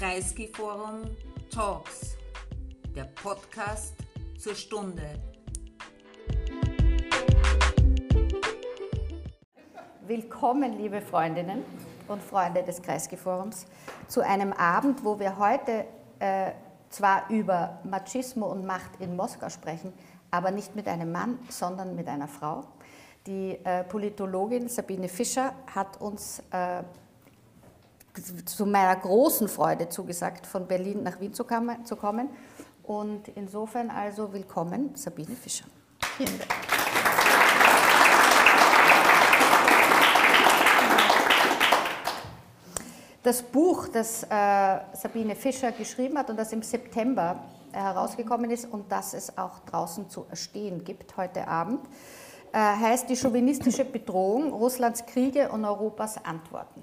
Kreisky Forum Talks, der Podcast zur Stunde. Willkommen, liebe Freundinnen und Freunde des Kreisky Forums, zu einem Abend, wo wir heute äh, zwar über Machismo und Macht in Moskau sprechen, aber nicht mit einem Mann, sondern mit einer Frau. Die äh, Politologin Sabine Fischer hat uns äh, zu meiner großen Freude zugesagt, von Berlin nach Wien zu kommen. Und insofern also willkommen, Sabine Fischer. Vielen Dank. Das Buch, das äh, Sabine Fischer geschrieben hat und das im September herausgekommen ist und das es auch draußen zu erstehen gibt heute Abend, äh, heißt Die chauvinistische Bedrohung, Russlands Kriege und Europas Antworten.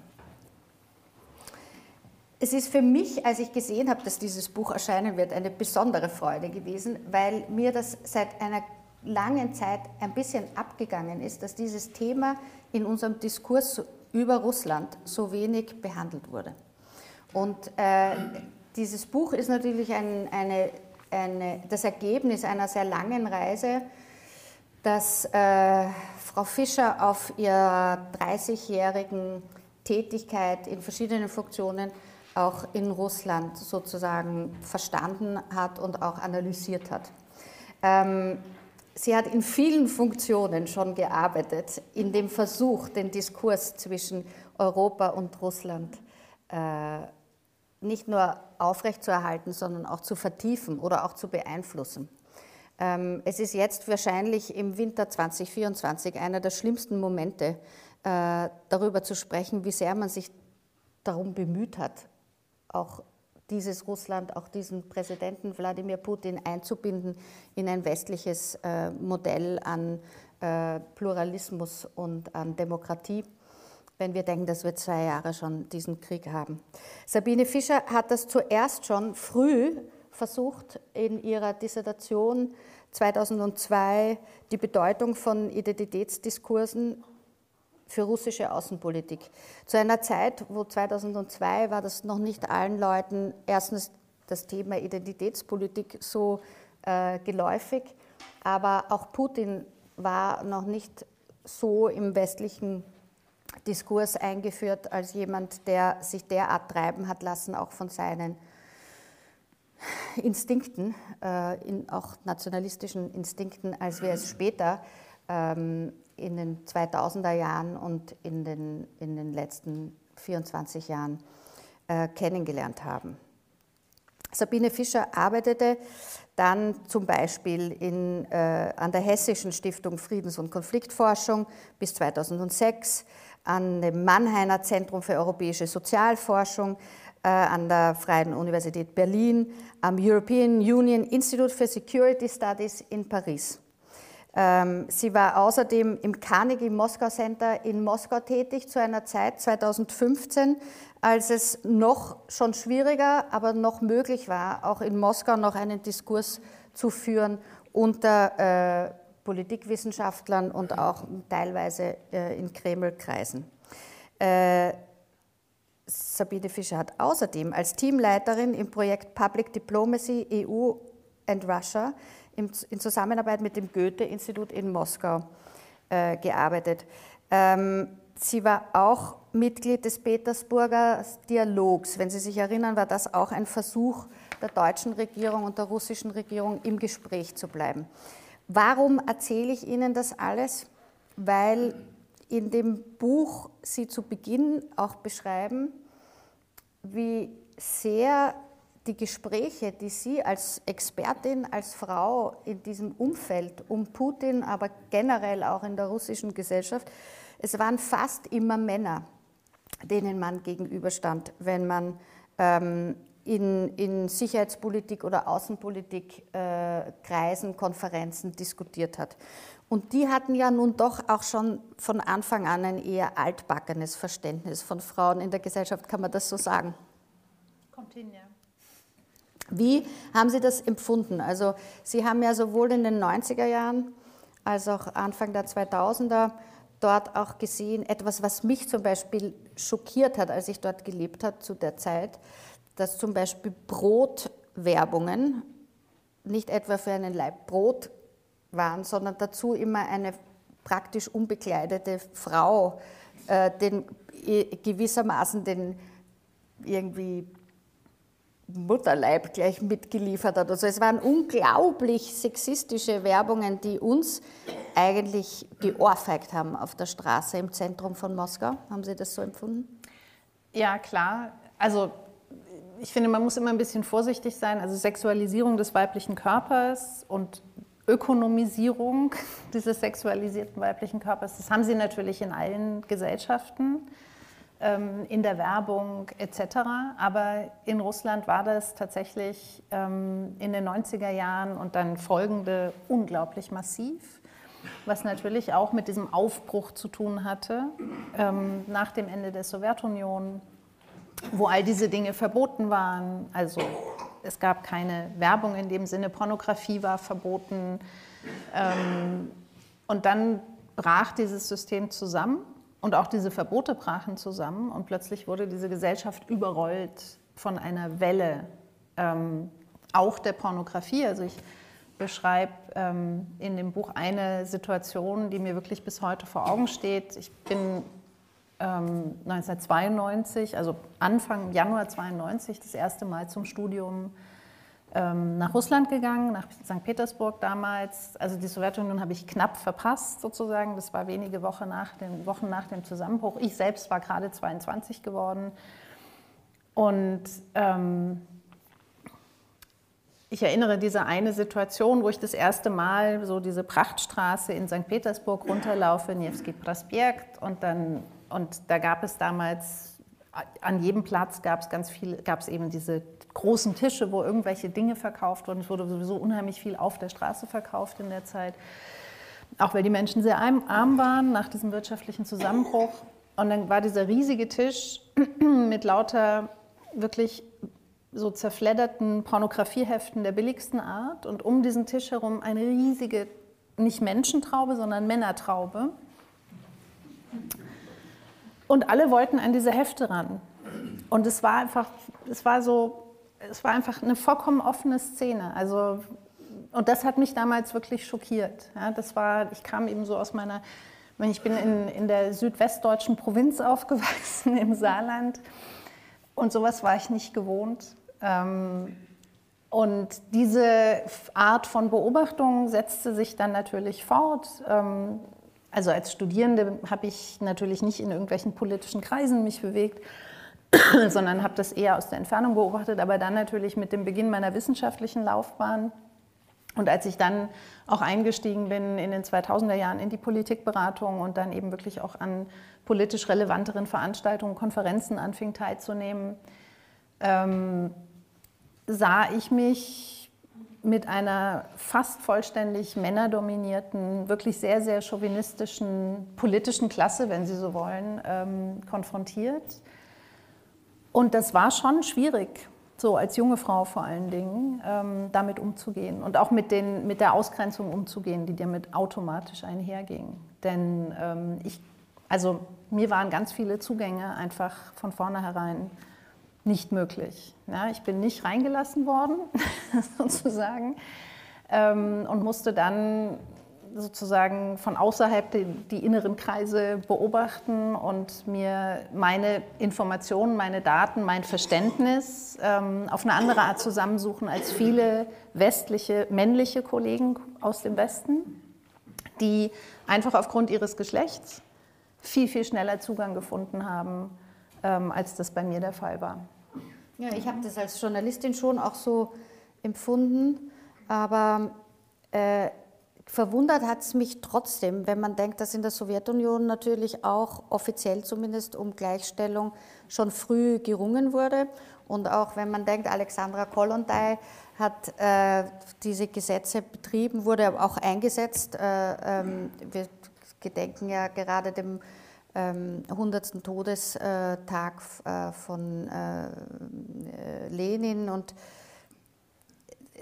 Es ist für mich, als ich gesehen habe, dass dieses Buch erscheinen wird, eine besondere Freude gewesen, weil mir das seit einer langen Zeit ein bisschen abgegangen ist, dass dieses Thema in unserem Diskurs über Russland so wenig behandelt wurde. Und äh, dieses Buch ist natürlich ein, eine, eine, das Ergebnis einer sehr langen Reise, dass äh, Frau Fischer auf ihrer 30-jährigen Tätigkeit in verschiedenen Funktionen auch in Russland sozusagen verstanden hat und auch analysiert hat. Ähm, sie hat in vielen Funktionen schon gearbeitet, in dem Versuch, den Diskurs zwischen Europa und Russland äh, nicht nur aufrechtzuerhalten, sondern auch zu vertiefen oder auch zu beeinflussen. Ähm, es ist jetzt wahrscheinlich im Winter 2024 einer der schlimmsten Momente, äh, darüber zu sprechen, wie sehr man sich darum bemüht hat, auch dieses Russland, auch diesen Präsidenten Wladimir Putin einzubinden in ein westliches äh, Modell an äh, Pluralismus und an Demokratie, wenn wir denken, dass wir zwei Jahre schon diesen Krieg haben. Sabine Fischer hat das zuerst schon früh versucht, in ihrer Dissertation 2002 die Bedeutung von Identitätsdiskursen für russische Außenpolitik. Zu einer Zeit, wo 2002 war das noch nicht allen Leuten erstens das Thema Identitätspolitik so äh, geläufig, aber auch Putin war noch nicht so im westlichen Diskurs eingeführt als jemand, der sich derart treiben hat lassen, auch von seinen Instinkten, äh, in auch nationalistischen Instinkten, als wir es später ähm, in den 2000er Jahren und in den, in den letzten 24 Jahren äh, kennengelernt haben. Sabine Fischer arbeitete dann zum Beispiel in, äh, an der Hessischen Stiftung Friedens- und Konfliktforschung bis 2006, an dem Mannheimer Zentrum für europäische Sozialforschung, äh, an der Freien Universität Berlin, am European Union Institute for Security Studies in Paris. Ähm, sie war außerdem im Carnegie Moskau Center in Moskau tätig zu einer Zeit 2015, als es noch schon schwieriger, aber noch möglich war, auch in Moskau noch einen Diskurs zu führen unter äh, Politikwissenschaftlern und auch teilweise äh, in Kremlkreisen. Äh, Sabine Fischer hat außerdem als Teamleiterin im Projekt Public Diplomacy EU and Russia in Zusammenarbeit mit dem Goethe-Institut in Moskau äh, gearbeitet. Ähm, sie war auch Mitglied des Petersburger Dialogs. Wenn Sie sich erinnern, war das auch ein Versuch der deutschen Regierung und der russischen Regierung im Gespräch zu bleiben. Warum erzähle ich Ihnen das alles? Weil in dem Buch Sie zu Beginn auch beschreiben, wie sehr die Gespräche, die Sie als Expertin, als Frau in diesem Umfeld um Putin, aber generell auch in der russischen Gesellschaft, es waren fast immer Männer, denen man gegenüberstand, wenn man ähm, in, in, Sicherheitspolitik oder Außenpolitik äh, Kreisen, Konferenzen diskutiert hat. Und die hatten ja nun doch auch schon von Anfang an ein eher altbackenes Verständnis von Frauen in der Gesellschaft, kann man das so sagen? Kommt hin, ja. Wie haben Sie das empfunden? Also Sie haben ja sowohl in den 90er Jahren als auch Anfang der 2000er dort auch gesehen, etwas, was mich zum Beispiel schockiert hat, als ich dort gelebt habe zu der Zeit, dass zum Beispiel Brotwerbungen nicht etwa für einen Leib Brot waren, sondern dazu immer eine praktisch unbekleidete Frau äh, den, gewissermaßen den irgendwie Mutterleib gleich mitgeliefert hat. Also es waren unglaublich sexistische Werbungen, die uns eigentlich geohrfeigt haben auf der Straße im Zentrum von Moskau. Haben Sie das so empfunden? Ja, klar. Also ich finde, man muss immer ein bisschen vorsichtig sein. Also Sexualisierung des weiblichen Körpers und Ökonomisierung dieses sexualisierten weiblichen Körpers, das haben sie natürlich in allen Gesellschaften. Ähm, in der Werbung etc. Aber in Russland war das tatsächlich ähm, in den 90er Jahren und dann folgende unglaublich massiv, was natürlich auch mit diesem Aufbruch zu tun hatte ähm, nach dem Ende der Sowjetunion, wo all diese Dinge verboten waren. Also es gab keine Werbung in dem Sinne, Pornografie war verboten. und dann brach dieses System zusammen und auch diese Verbote brachen zusammen und plötzlich wurde diese Gesellschaft überrollt von einer Welle, ähm, auch der Pornografie. Also ich beschreibe ähm, in dem Buch eine Situation, die mir wirklich bis heute vor Augen steht. Ich bin ähm, 1992, also Anfang Januar 92, das erste Mal zum Studium nach Russland gegangen, nach St. Petersburg damals. Also die Sowjetunion habe ich knapp verpasst sozusagen. Das war wenige Wochen nach dem, Wochen nach dem Zusammenbruch. Ich selbst war gerade 22 geworden. Und ähm, ich erinnere diese eine Situation, wo ich das erste Mal so diese Prachtstraße in St. Petersburg runterlaufe, Nevsky Prospekt. Und, dann, und da gab es damals, an jedem Platz gab es ganz viel, gab es eben diese großen Tische, wo irgendwelche Dinge verkauft wurden. Es wurde sowieso unheimlich viel auf der Straße verkauft in der Zeit, auch weil die Menschen sehr arm waren nach diesem wirtschaftlichen Zusammenbruch. Und dann war dieser riesige Tisch mit lauter wirklich so zerfledderten Pornografieheften der billigsten Art und um diesen Tisch herum eine riesige, nicht Menschentraube, sondern Männertraube. Und alle wollten an diese Hefte ran. Und es war einfach, es war so es war einfach eine vollkommen offene Szene. Also, und das hat mich damals wirklich schockiert. Ja, das war, ich kam eben so aus meiner, ich bin in, in der südwestdeutschen Provinz aufgewachsen, im Saarland. Und sowas war ich nicht gewohnt. Ähm, und diese Art von Beobachtung setzte sich dann natürlich fort. Ähm, also als Studierende habe ich natürlich nicht in irgendwelchen politischen Kreisen mich bewegt, sondern habe das eher aus der Entfernung beobachtet, aber dann natürlich mit dem Beginn meiner wissenschaftlichen Laufbahn. Und als ich dann auch eingestiegen bin in den 2000er Jahren in die Politikberatung und dann eben wirklich auch an politisch relevanteren Veranstaltungen, Konferenzen anfing teilzunehmen, ähm, sah ich mich mit einer fast vollständig männerdominierten, wirklich sehr, sehr chauvinistischen politischen Klasse, wenn Sie so wollen, ähm, konfrontiert und das war schon schwierig, so als junge Frau vor allen Dingen, ähm, damit umzugehen und auch mit, den, mit der Ausgrenzung umzugehen, die damit automatisch einherging. Denn ähm, ich, also mir waren ganz viele Zugänge einfach von vornherein nicht möglich. Ja, ich bin nicht reingelassen worden, sozusagen, ähm, und musste dann sozusagen von außerhalb die, die, inneren Kreise beobachten und mir meine Informationen, meine Daten, mein Verständnis ähm, auf eine andere Art zusammensuchen als viele westliche, männliche Kollegen aus dem Westen, die einfach aufgrund ihres Geschlechts viel, viel schneller Zugang gefunden haben, ähm, als das bei mir der Fall war. Ja, ich habe das als Journalistin schon auch so empfunden, aber äh, Verwundert hat es mich trotzdem, wenn man denkt, dass in der Sowjetunion natürlich auch offiziell zumindest um Gleichstellung schon früh gerungen wurde. Und auch wenn man denkt, Alexandra Kollontai hat äh, diese Gesetze betrieben, wurde auch eingesetzt. Äh, ähm, wir gedenken ja gerade dem ähm, 100. Todestag äh, von äh, äh, Lenin und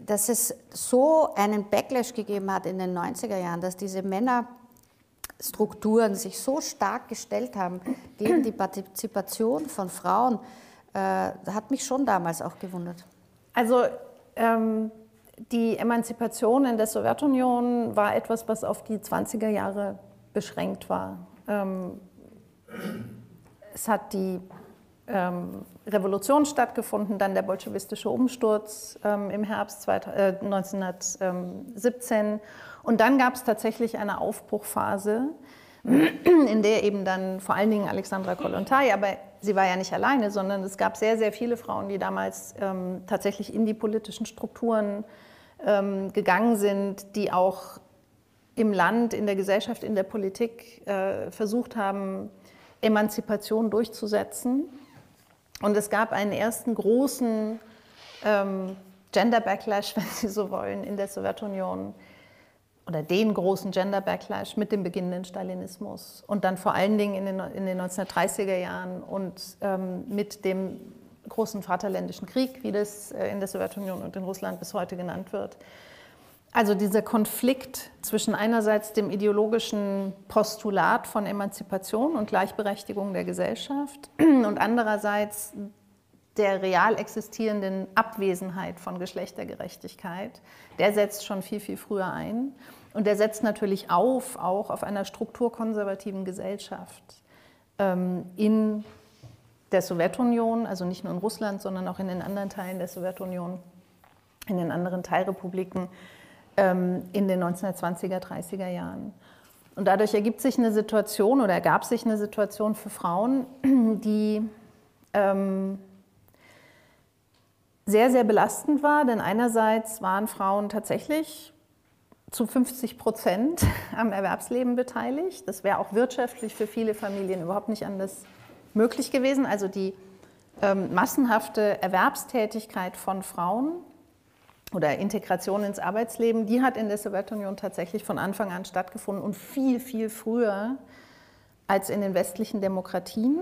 dass es so einen Backlash gegeben hat in den 90er Jahren, dass diese Männerstrukturen sich so stark gestellt haben gegen die Partizipation von Frauen, äh, hat mich schon damals auch gewundert. Also ähm, die Emanzipation in der Sowjetunion war etwas, was auf die 20er Jahre beschränkt war. Ähm, es hat die ähm, Revolution stattgefunden, dann der bolschewistische Umsturz ähm, im Herbst 2000, äh, 1917 und dann gab es tatsächlich eine Aufbruchphase, in der eben dann vor allen Dingen Alexandra Kollontai, aber sie war ja nicht alleine, sondern es gab sehr, sehr viele Frauen, die damals ähm, tatsächlich in die politischen Strukturen ähm, gegangen sind, die auch im Land, in der Gesellschaft, in der Politik äh, versucht haben, Emanzipation durchzusetzen. Und es gab einen ersten großen ähm, Gender Backlash, wenn Sie so wollen, in der Sowjetunion oder den großen Gender Backlash mit dem beginnenden Stalinismus und dann vor allen Dingen in den, in den 1930er Jahren und ähm, mit dem großen Vaterländischen Krieg, wie das äh, in der Sowjetunion und in Russland bis heute genannt wird. Also dieser Konflikt zwischen einerseits dem ideologischen Postulat von Emanzipation und Gleichberechtigung der Gesellschaft und andererseits der real existierenden Abwesenheit von Geschlechtergerechtigkeit, der setzt schon viel, viel früher ein. Und der setzt natürlich auf, auch auf einer strukturkonservativen Gesellschaft ähm, in der Sowjetunion, also nicht nur in Russland, sondern auch in den anderen Teilen der Sowjetunion, in den anderen Teilrepubliken in den 1920er, 30er Jahren. Und dadurch ergibt sich eine Situation oder ergab sich eine Situation für Frauen, die ähm, sehr, sehr belastend war, denn einerseits waren Frauen tatsächlich zu 50 Prozent am Erwerbsleben beteiligt. Das wäre auch wirtschaftlich für viele Familien überhaupt nicht anders möglich gewesen. Also die ähm, massenhafte Erwerbstätigkeit von Frauen oder Integration ins Arbeitsleben, die hat in der Sowjetunion tatsächlich von Anfang an stattgefunden und viel, viel früher als in den westlichen Demokratien.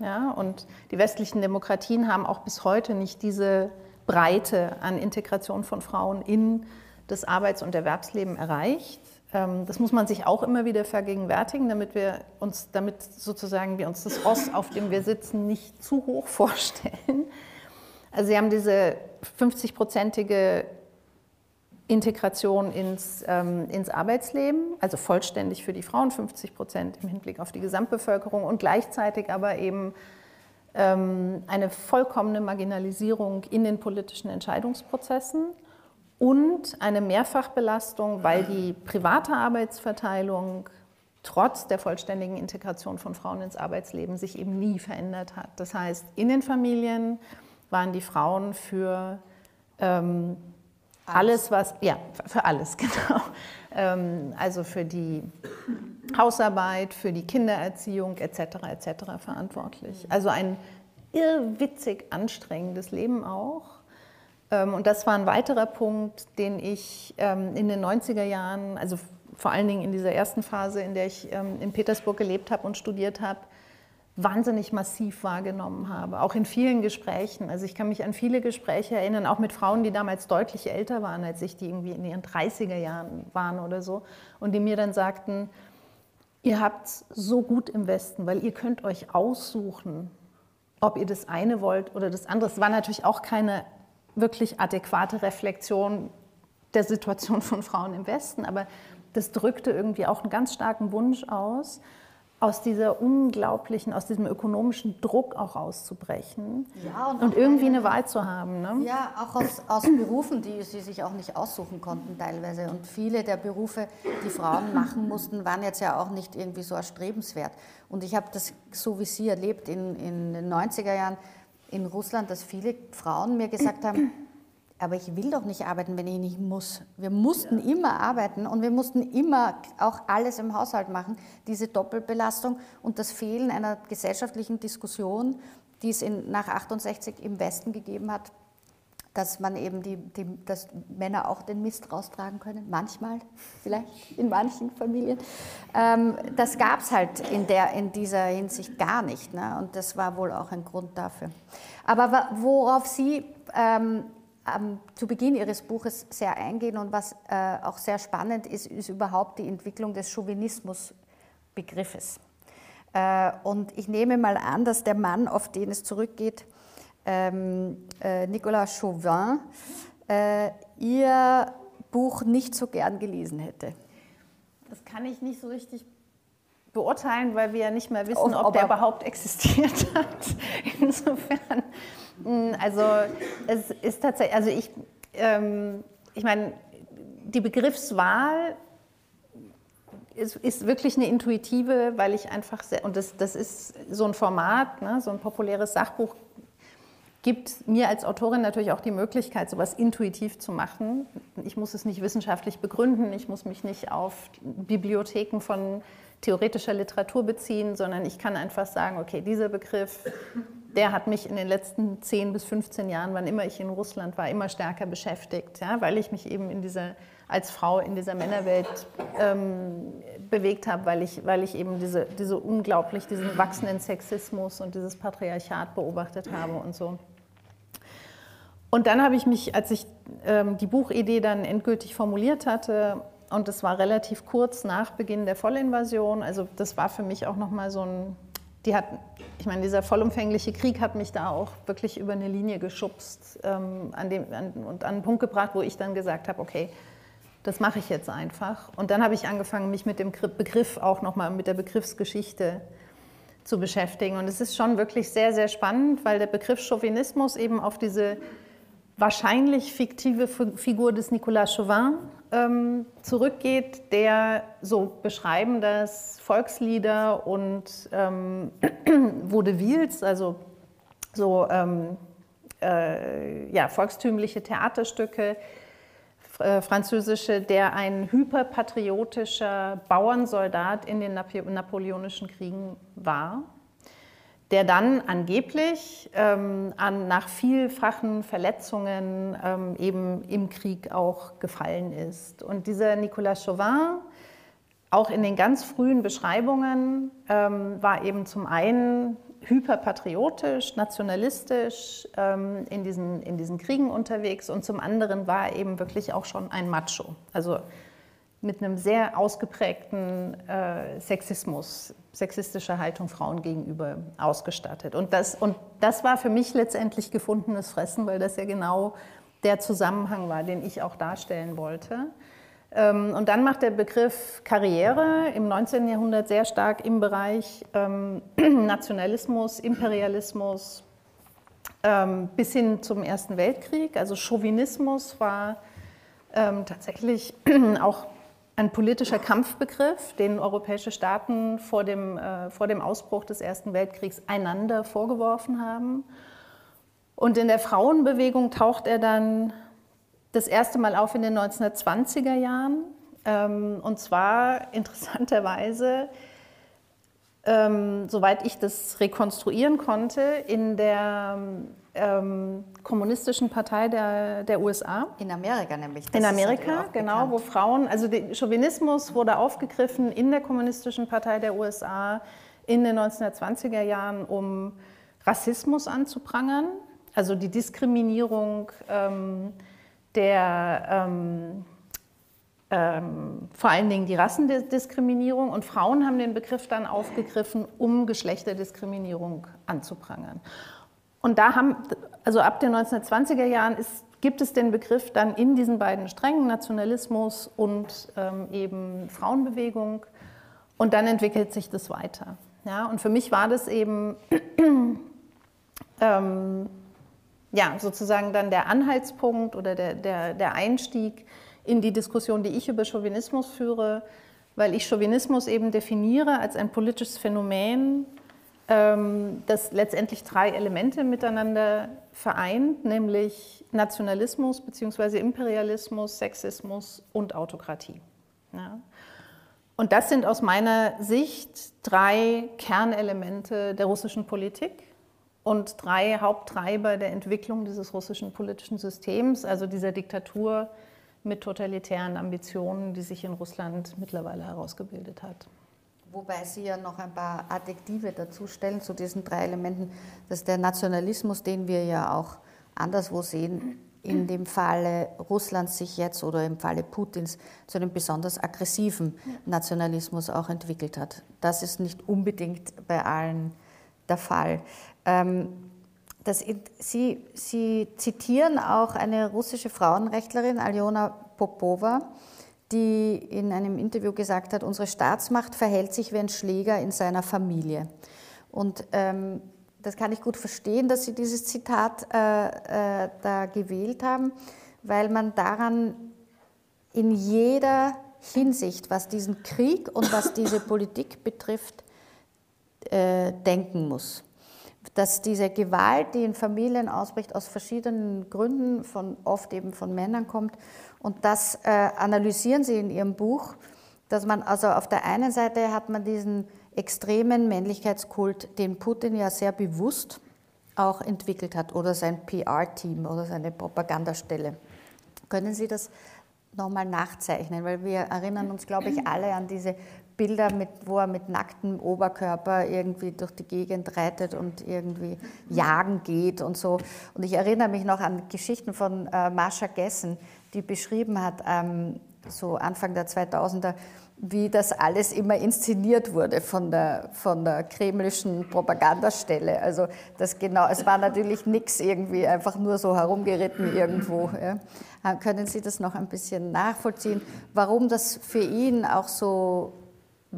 Ja, und die westlichen Demokratien haben auch bis heute nicht diese Breite an Integration von Frauen in das Arbeits- und Erwerbsleben erreicht. Ähm, das muss man sich auch immer wieder vergegenwärtigen, damit wir uns, damit sozusagen wir uns das Ross, auf dem wir sitzen, nicht zu hoch vorstellen. Also Sie haben diese 50-prozentige Integration ins, ähm, ins Arbeitsleben, also vollständig für die Frauen, 50 Prozent im Hinblick auf die Gesamtbevölkerung und gleichzeitig aber eben ähm, eine vollkommene Marginalisierung in den politischen Entscheidungsprozessen und eine Mehrfachbelastung, weil die private Arbeitsverteilung trotz der vollständigen Integration von Frauen ins Arbeitsleben sich eben nie verändert hat. Das heißt, in den Familien waren die Frauen für ähm, alles. was, ja, für alles, genau. Ähm, also für die Hausarbeit, für die Kindererziehung etc. etc. verantwortlich. Also ein irrwitzig anstrengendes Leben auch. Ähm, und das war ein weiterer Punkt, den ich ähm, in den 90er Jahren, also vor allen Dingen in dieser ersten Phase, in der ich ähm, in Petersburg gelebt habe und studiert habe, wahnsinnig massiv wahrgenommen habe, auch in vielen Gesprächen. Also ich kann mich an viele Gespräche erinnern, auch mit Frauen, die damals deutlich älter waren als ich, die irgendwie in ihren 30er Jahren waren oder so, und die mir dann sagten, ihr habt es so gut im Westen, weil ihr könnt euch aussuchen, ob ihr das eine wollt oder das andere. Es war natürlich auch keine wirklich adäquate Reflexion der Situation von Frauen im Westen, aber das drückte irgendwie auch einen ganz starken Wunsch aus, aus dieser unglaublichen, aus diesem ökonomischen Druck auch auszubrechen ja, und, und irgendwie eine Wahl zu haben. Ne? Ja, auch aus, aus Berufen, die sie sich auch nicht aussuchen konnten teilweise. Und viele der Berufe, die Frauen machen mussten, waren jetzt ja auch nicht irgendwie so erstrebenswert. Und ich habe das so wie Sie erlebt in, in den 90er Jahren in Russland, dass viele Frauen mir gesagt haben, aber ich will doch nicht arbeiten, wenn ich nicht muss. Wir mussten ja. immer arbeiten und wir mussten immer auch alles im Haushalt machen. Diese Doppelbelastung und das Fehlen einer gesellschaftlichen Diskussion, die es in, nach 68 im Westen gegeben hat, dass man eben die, die, dass Männer auch den Mist raustragen können, manchmal, vielleicht in manchen Familien. Ähm, das gab es halt in, der, in dieser Hinsicht gar nicht. Ne? Und das war wohl auch ein Grund dafür. Aber worauf Sie ähm, ähm, zu Beginn Ihres Buches sehr eingehen und was äh, auch sehr spannend ist, ist überhaupt die Entwicklung des Chauvinismusbegriffes. Äh, und ich nehme mal an, dass der Mann, auf den es zurückgeht, ähm, äh, Nicolas Chauvin äh, Ihr Buch nicht so gern gelesen hätte. Das kann ich nicht so richtig beurteilen, weil wir ja nicht mehr wissen, ob, ob der überhaupt existiert hat. Insofern, also es ist tatsächlich, also ich, ähm, ich meine, die Begriffswahl ist, ist, wirklich eine intuitive, weil ich einfach sehr, und das, das ist so ein Format, ne, so ein populäres Sachbuch gibt mir als Autorin natürlich auch die Möglichkeit, sowas intuitiv zu machen. Ich muss es nicht wissenschaftlich begründen, ich muss mich nicht auf Bibliotheken von theoretischer Literatur beziehen, sondern ich kann einfach sagen, okay, dieser Begriff, der hat mich in den letzten 10 bis 15 Jahren, wann immer ich in Russland war, immer stärker beschäftigt, ja, weil ich mich eben in dieser, als Frau in dieser Männerwelt ähm, bewegt habe, weil ich, weil ich eben diese, diese unglaublich, diesen wachsenden Sexismus und dieses Patriarchat beobachtet habe und so. Und dann habe ich mich, als ich ähm, die Buchidee dann endgültig formuliert hatte, und das war relativ kurz nach Beginn der Vollinvasion, also das war für mich auch nochmal so ein, die hat, ich meine, dieser vollumfängliche Krieg hat mich da auch wirklich über eine Linie geschubst ähm, an dem, an, und an einen Punkt gebracht, wo ich dann gesagt habe, okay, das mache ich jetzt einfach. Und dann habe ich angefangen, mich mit dem Begriff auch nochmal, mit der Begriffsgeschichte zu beschäftigen. Und es ist schon wirklich sehr, sehr spannend, weil der Begriff Chauvinismus eben auf diese wahrscheinlich fiktive Figur des Nicolas Chauvin ähm, zurückgeht, der so beschreiben das Volkslieder und ähm, Vaudevilles, also so ähm, äh, ja, volkstümliche Theaterstücke, äh, französische, der ein hyperpatriotischer Bauernsoldat in den Napoleonischen Kriegen war der dann angeblich ähm, an, nach vielfachen Verletzungen ähm, eben im Krieg auch gefallen ist. Und dieser Nicolas Chauvin, auch in den ganz frühen Beschreibungen, ähm, war eben zum einen hyperpatriotisch, nationalistisch ähm, in, diesen, in diesen Kriegen unterwegs und zum anderen war er eben wirklich auch schon ein Macho. Also mit einem sehr ausgeprägten äh, Sexismus, sexistischer Haltung Frauen gegenüber ausgestattet. Und das, und das war für mich letztendlich gefundenes Fressen, weil das ja genau der Zusammenhang war, den ich auch darstellen wollte. Ähm, und dann macht der Begriff Karriere im 19. Jahrhundert sehr stark im Bereich ähm, Nationalismus, Imperialismus ähm, bis hin zum Ersten Weltkrieg. Also Chauvinismus war tatsächlich auch ein politischer Kampfbegriff, den europäische Staaten vor dem, äh, vor dem Ausbruch des Ersten Weltkriegs einander vorgeworfen haben. Und in der Frauenbewegung taucht er dann das erste Mal auf in den 1920er Jahren. Ähm, und zwar interessanterweise, ähm, soweit ich das rekonstruieren konnte, in der ähm, kommunistischen Partei der, der USA. In Amerika nämlich. Das in Amerika, genau, wo Frauen, also der Chauvinismus wurde aufgegriffen in der kommunistischen Partei der USA in den 1920er Jahren, um Rassismus anzuprangern, also die Diskriminierung ähm, der ähm, ähm, vor allen Dingen die Rassendiskriminierung und Frauen haben den Begriff dann aufgegriffen, um Geschlechterdiskriminierung anzuprangern. Und da haben, also ab den 1920er Jahren ist, gibt es den Begriff dann in diesen beiden Strängen, Nationalismus und ähm, eben Frauenbewegung. Und dann entwickelt sich das weiter. Ja, und für mich war das eben ähm, ja, sozusagen dann der Anhaltspunkt oder der, der, der Einstieg in die Diskussion, die ich über Chauvinismus führe, weil ich Chauvinismus eben definiere als ein politisches Phänomen, ähm, das letztendlich drei Elemente miteinander vereint, nämlich Nationalismus bzw. Imperialismus, Sexismus und Autokratie. Ja. Und das sind aus meiner Sicht drei Kernelemente der russischen Politik und drei Haupttreiber der Entwicklung dieses russischen politischen Systems, also dieser Diktatur mit totalitären Ambitionen, die sich in Russland mittlerweile herausgebildet hat. Wobei Sie ja noch ein paar Adjektive dazu stellen zu diesen drei Elementen, dass der Nationalismus, den wir ja auch anderswo sehen, in dem Falle Russlands sich jetzt oder im Falle Putins zu einem besonders aggressiven Nationalismus auch entwickelt hat. Das ist nicht unbedingt bei allen der Fall. Ähm, das, Sie, Sie zitieren auch eine russische Frauenrechtlerin, Aljona Popova, die in einem Interview gesagt hat, unsere Staatsmacht verhält sich wie ein Schläger in seiner Familie. Und ähm, das kann ich gut verstehen, dass Sie dieses Zitat äh, äh, da gewählt haben, weil man daran in jeder Hinsicht, was diesen Krieg und was diese Politik betrifft, äh, denken muss. Dass diese Gewalt, die in Familien ausbricht, aus verschiedenen Gründen, von, oft eben von Männern kommt. Und das äh, analysieren Sie in Ihrem Buch, dass man also auf der einen Seite hat man diesen extremen Männlichkeitskult, den Putin ja sehr bewusst auch entwickelt hat, oder sein PR-Team oder seine Propagandastelle. Können Sie das nochmal nachzeichnen? Weil wir erinnern uns, glaube ich, alle an diese Bilder, mit, wo er mit nacktem Oberkörper irgendwie durch die Gegend reitet und irgendwie jagen geht und so. Und ich erinnere mich noch an Geschichten von äh, Marsha Gessen, die beschrieben hat, ähm, so Anfang der 2000er, wie das alles immer inszeniert wurde von der, von der kremlischen Propagandastelle. Also das genau, es war natürlich nichts irgendwie einfach nur so herumgeritten irgendwo. Ja. Können Sie das noch ein bisschen nachvollziehen, warum das für ihn auch so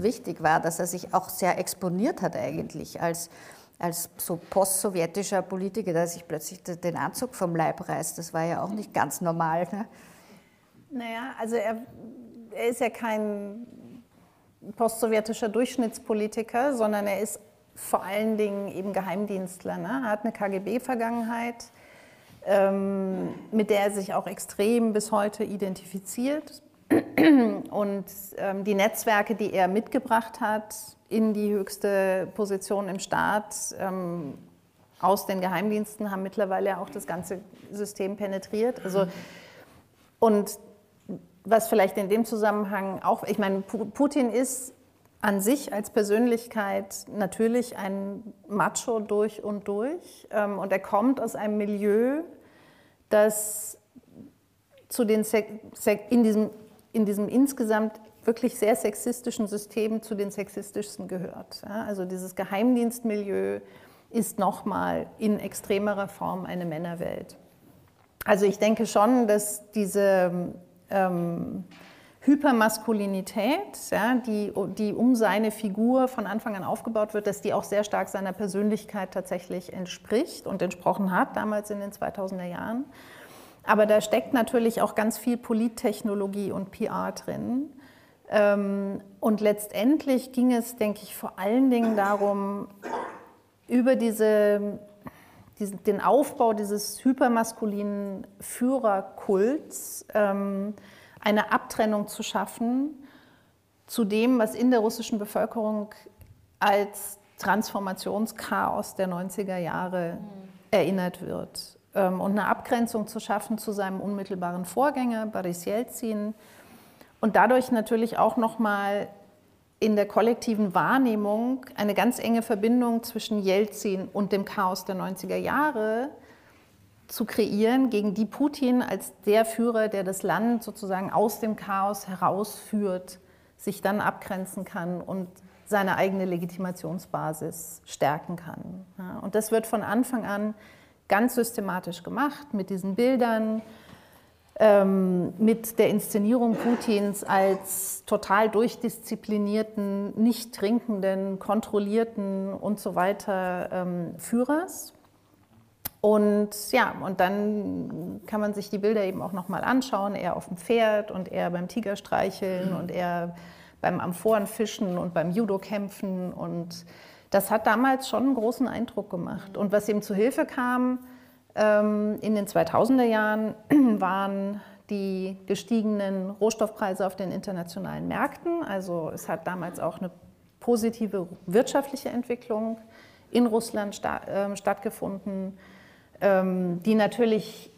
wichtig war, dass er sich auch sehr exponiert hat eigentlich als, als so post-sowjetischer Politiker, der sich plötzlich den Anzug vom Leib reißt. Das war ja auch nicht ganz normal. Ne? Naja, also er, er ist ja kein post-sowjetischer Durchschnittspolitiker, sondern er ist vor allen Dingen eben Geheimdienstler. Ne? Er hat eine KGB-Vergangenheit, ähm, mit der er sich auch extrem bis heute identifiziert. Und ähm, die Netzwerke, die er mitgebracht hat in die höchste Position im Staat, ähm, aus den Geheimdiensten, haben mittlerweile auch das ganze System penetriert. Also, und was vielleicht in dem Zusammenhang auch, ich meine, Putin ist an sich als Persönlichkeit natürlich ein Macho durch und durch. Ähm, und er kommt aus einem Milieu, das zu den in diesem in diesem insgesamt wirklich sehr sexistischen System zu den sexistischsten gehört. Also dieses Geheimdienstmilieu ist nochmal in extremerer Form eine Männerwelt. Also ich denke schon, dass diese ähm, Hypermaskulinität, ja, die, die um seine Figur von Anfang an aufgebaut wird, dass die auch sehr stark seiner Persönlichkeit tatsächlich entspricht und entsprochen hat, damals in den 2000er Jahren. Aber da steckt natürlich auch ganz viel Polittechnologie und PR drin. Ähm, und letztendlich ging es, denke ich, vor allen Dingen darum, über diese, diesen, den Aufbau dieses hypermaskulinen Führerkults ähm, eine Abtrennung zu schaffen zu dem, was in der russischen Bevölkerung als Transformationschaos der 90er Jahre mhm. erinnert wird. Ähm, und eine Abgrenzung zu schaffen zu seinem unmittelbaren Vorgänger, Boris Jelzin. Und dadurch natürlich auch nochmal in der kollektiven Wahrnehmung eine ganz enge Verbindung zwischen Jelzin und dem Chaos der 90er Jahre zu kreieren, gegen die Putin als der Führer, der das Land sozusagen aus dem Chaos herausführt, sich dann abgrenzen kann und seine eigene Legitimationsbasis stärken kann. Und das wird von Anfang an ganz systematisch gemacht mit diesen Bildern, ähm, mit der Inszenierung Putins als total durchdisziplinierten, nicht trinkenden, kontrollierten und so weiter ähm, Führers. Und ja, und dann kann man sich die Bilder eben auch nochmal anschauen, er auf dem Pferd und er beim Tiger streicheln und er beim Amphorenfischen und beim Judo-Kämpfen und das hat damals schon einen großen Eindruck gemacht. Und was ihm zu Hilfe kam ähm, in den 2000er Jahren, waren die gestiegenen Rohstoffpreise auf den internationalen Märkten. Also es hat damals auch eine positive wirtschaftliche Entwicklung in Russland ähm, stattgefunden, ähm, die natürlich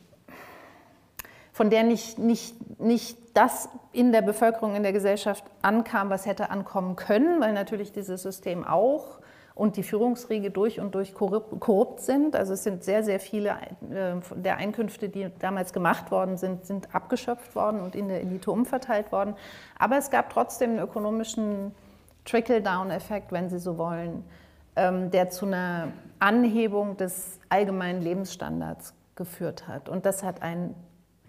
von der nicht, nicht, nicht das in der Bevölkerung, in der Gesellschaft ankam, was hätte ankommen können, weil natürlich dieses System auch und die Führungsriege durch und durch korrupt sind. Also es sind sehr, sehr viele äh, der Einkünfte, die damals gemacht worden sind, sind abgeschöpft worden und in der Elite umverteilt worden. Aber es gab trotzdem einen ökonomischen Trickle-Down-Effekt, wenn Sie so wollen, ähm, der zu einer Anhebung des allgemeinen Lebensstandards geführt hat. Und das hat einen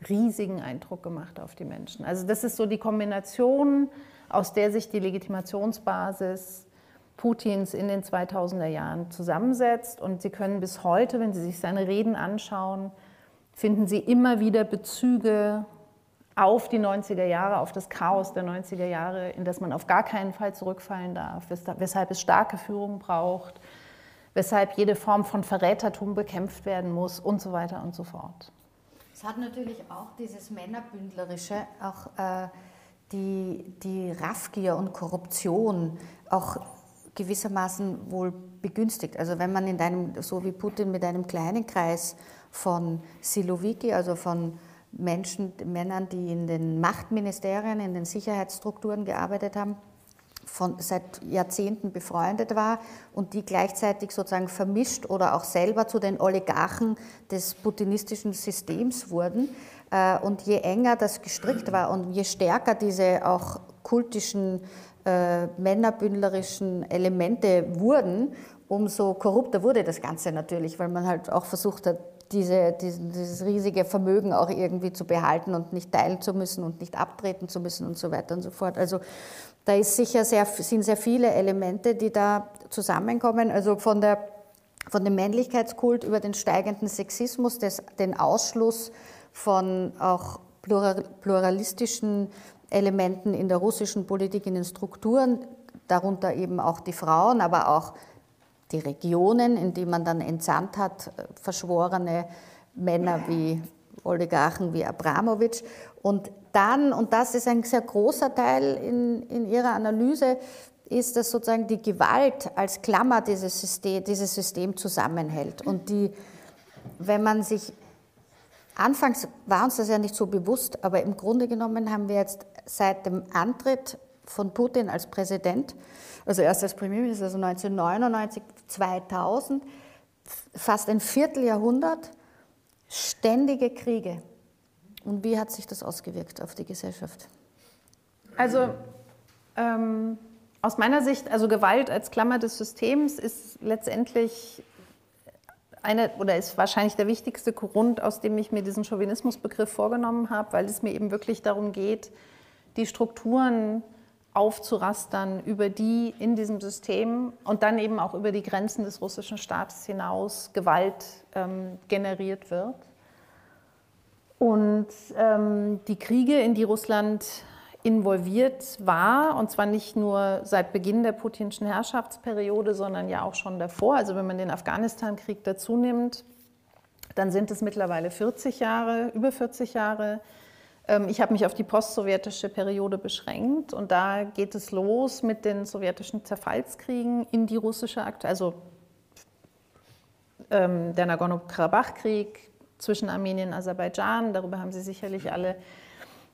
riesigen Eindruck gemacht auf die Menschen. Also das ist so die Kombination, aus der sich die Legitimationsbasis Putins in den 2000er Jahren zusammensetzt. Und Sie können bis heute, wenn Sie sich seine Reden anschauen, finden Sie immer wieder Bezüge auf die 90er Jahre, auf das Chaos der 90er Jahre, in das man auf gar keinen Fall zurückfallen darf, weshalb es starke Führung braucht, weshalb jede Form von Verrätertum bekämpft werden muss und so weiter und so fort. Es hat natürlich auch dieses Männerbündlerische, auch äh, die, die Raffgier und Korruption auch gewissermaßen wohl begünstigt. Also wenn man in einem, so wie Putin mit einem kleinen Kreis von Siloviki, also von Menschen, Männern, die in den Machtministerien, in den Sicherheitsstrukturen gearbeitet haben, von, seit Jahrzehnten befreundet war und die gleichzeitig sozusagen vermischt oder auch selber zu den Oligarchen des putinistischen Systems wurden. Äh, und je enger das gestrickt war und je stärker diese auch kultischen, äh, männerbündlerischen Elemente wurden, umso korrupter wurde das Ganze natürlich, weil man halt auch versucht hat, diese, dieses riesige Vermögen auch irgendwie zu behalten und nicht teilen zu müssen und nicht abtreten zu müssen und so weiter und so fort. Also da ist sicher sehr, sind sehr viele Elemente, die da zusammenkommen. Also von, der, von dem Männlichkeitskult über den steigenden Sexismus, des, den Ausschluss von auch pluralistischen Elementen in der russischen Politik, in den Strukturen, darunter eben auch die Frauen, aber auch die Regionen, in die man dann entsandt hat, verschworene Männer wie Oligarchen wie Abramowitsch. Und dann, und das ist ein sehr großer Teil in, in Ihrer Analyse, ist, dass sozusagen die Gewalt als Klammer dieses System, dieses System zusammenhält. Und die, wenn man sich, anfangs war uns das ja nicht so bewusst, aber im Grunde genommen haben wir jetzt seit dem Antritt von Putin als Präsident, also erst als Premierminister, also 1999, 2000, fast ein Vierteljahrhundert ständige Kriege. Und wie hat sich das ausgewirkt auf die Gesellschaft? Also ähm, aus meiner Sicht, also Gewalt als Klammer des Systems ist letztendlich eine oder ist wahrscheinlich der wichtigste Grund, aus dem ich mir diesen Chauvinismusbegriff vorgenommen habe, weil es mir eben wirklich darum geht, die Strukturen aufzurastern, über die in diesem System und dann eben auch über die Grenzen des russischen Staates hinaus Gewalt ähm, generiert wird. Und ähm, die Kriege, in die Russland involviert war, und zwar nicht nur seit Beginn der putinschen Herrschaftsperiode, sondern ja auch schon davor, also wenn man den Afghanistan-Krieg dazu nimmt, dann sind es mittlerweile 40 Jahre, über 40 Jahre. Ähm, ich habe mich auf die postsowjetische Periode beschränkt und da geht es los mit den sowjetischen Zerfallskriegen in die russische Akt, also ähm, der Nagorno-Karabach-Krieg, zwischen Armenien und Aserbaidschan. Darüber haben Sie sicherlich alle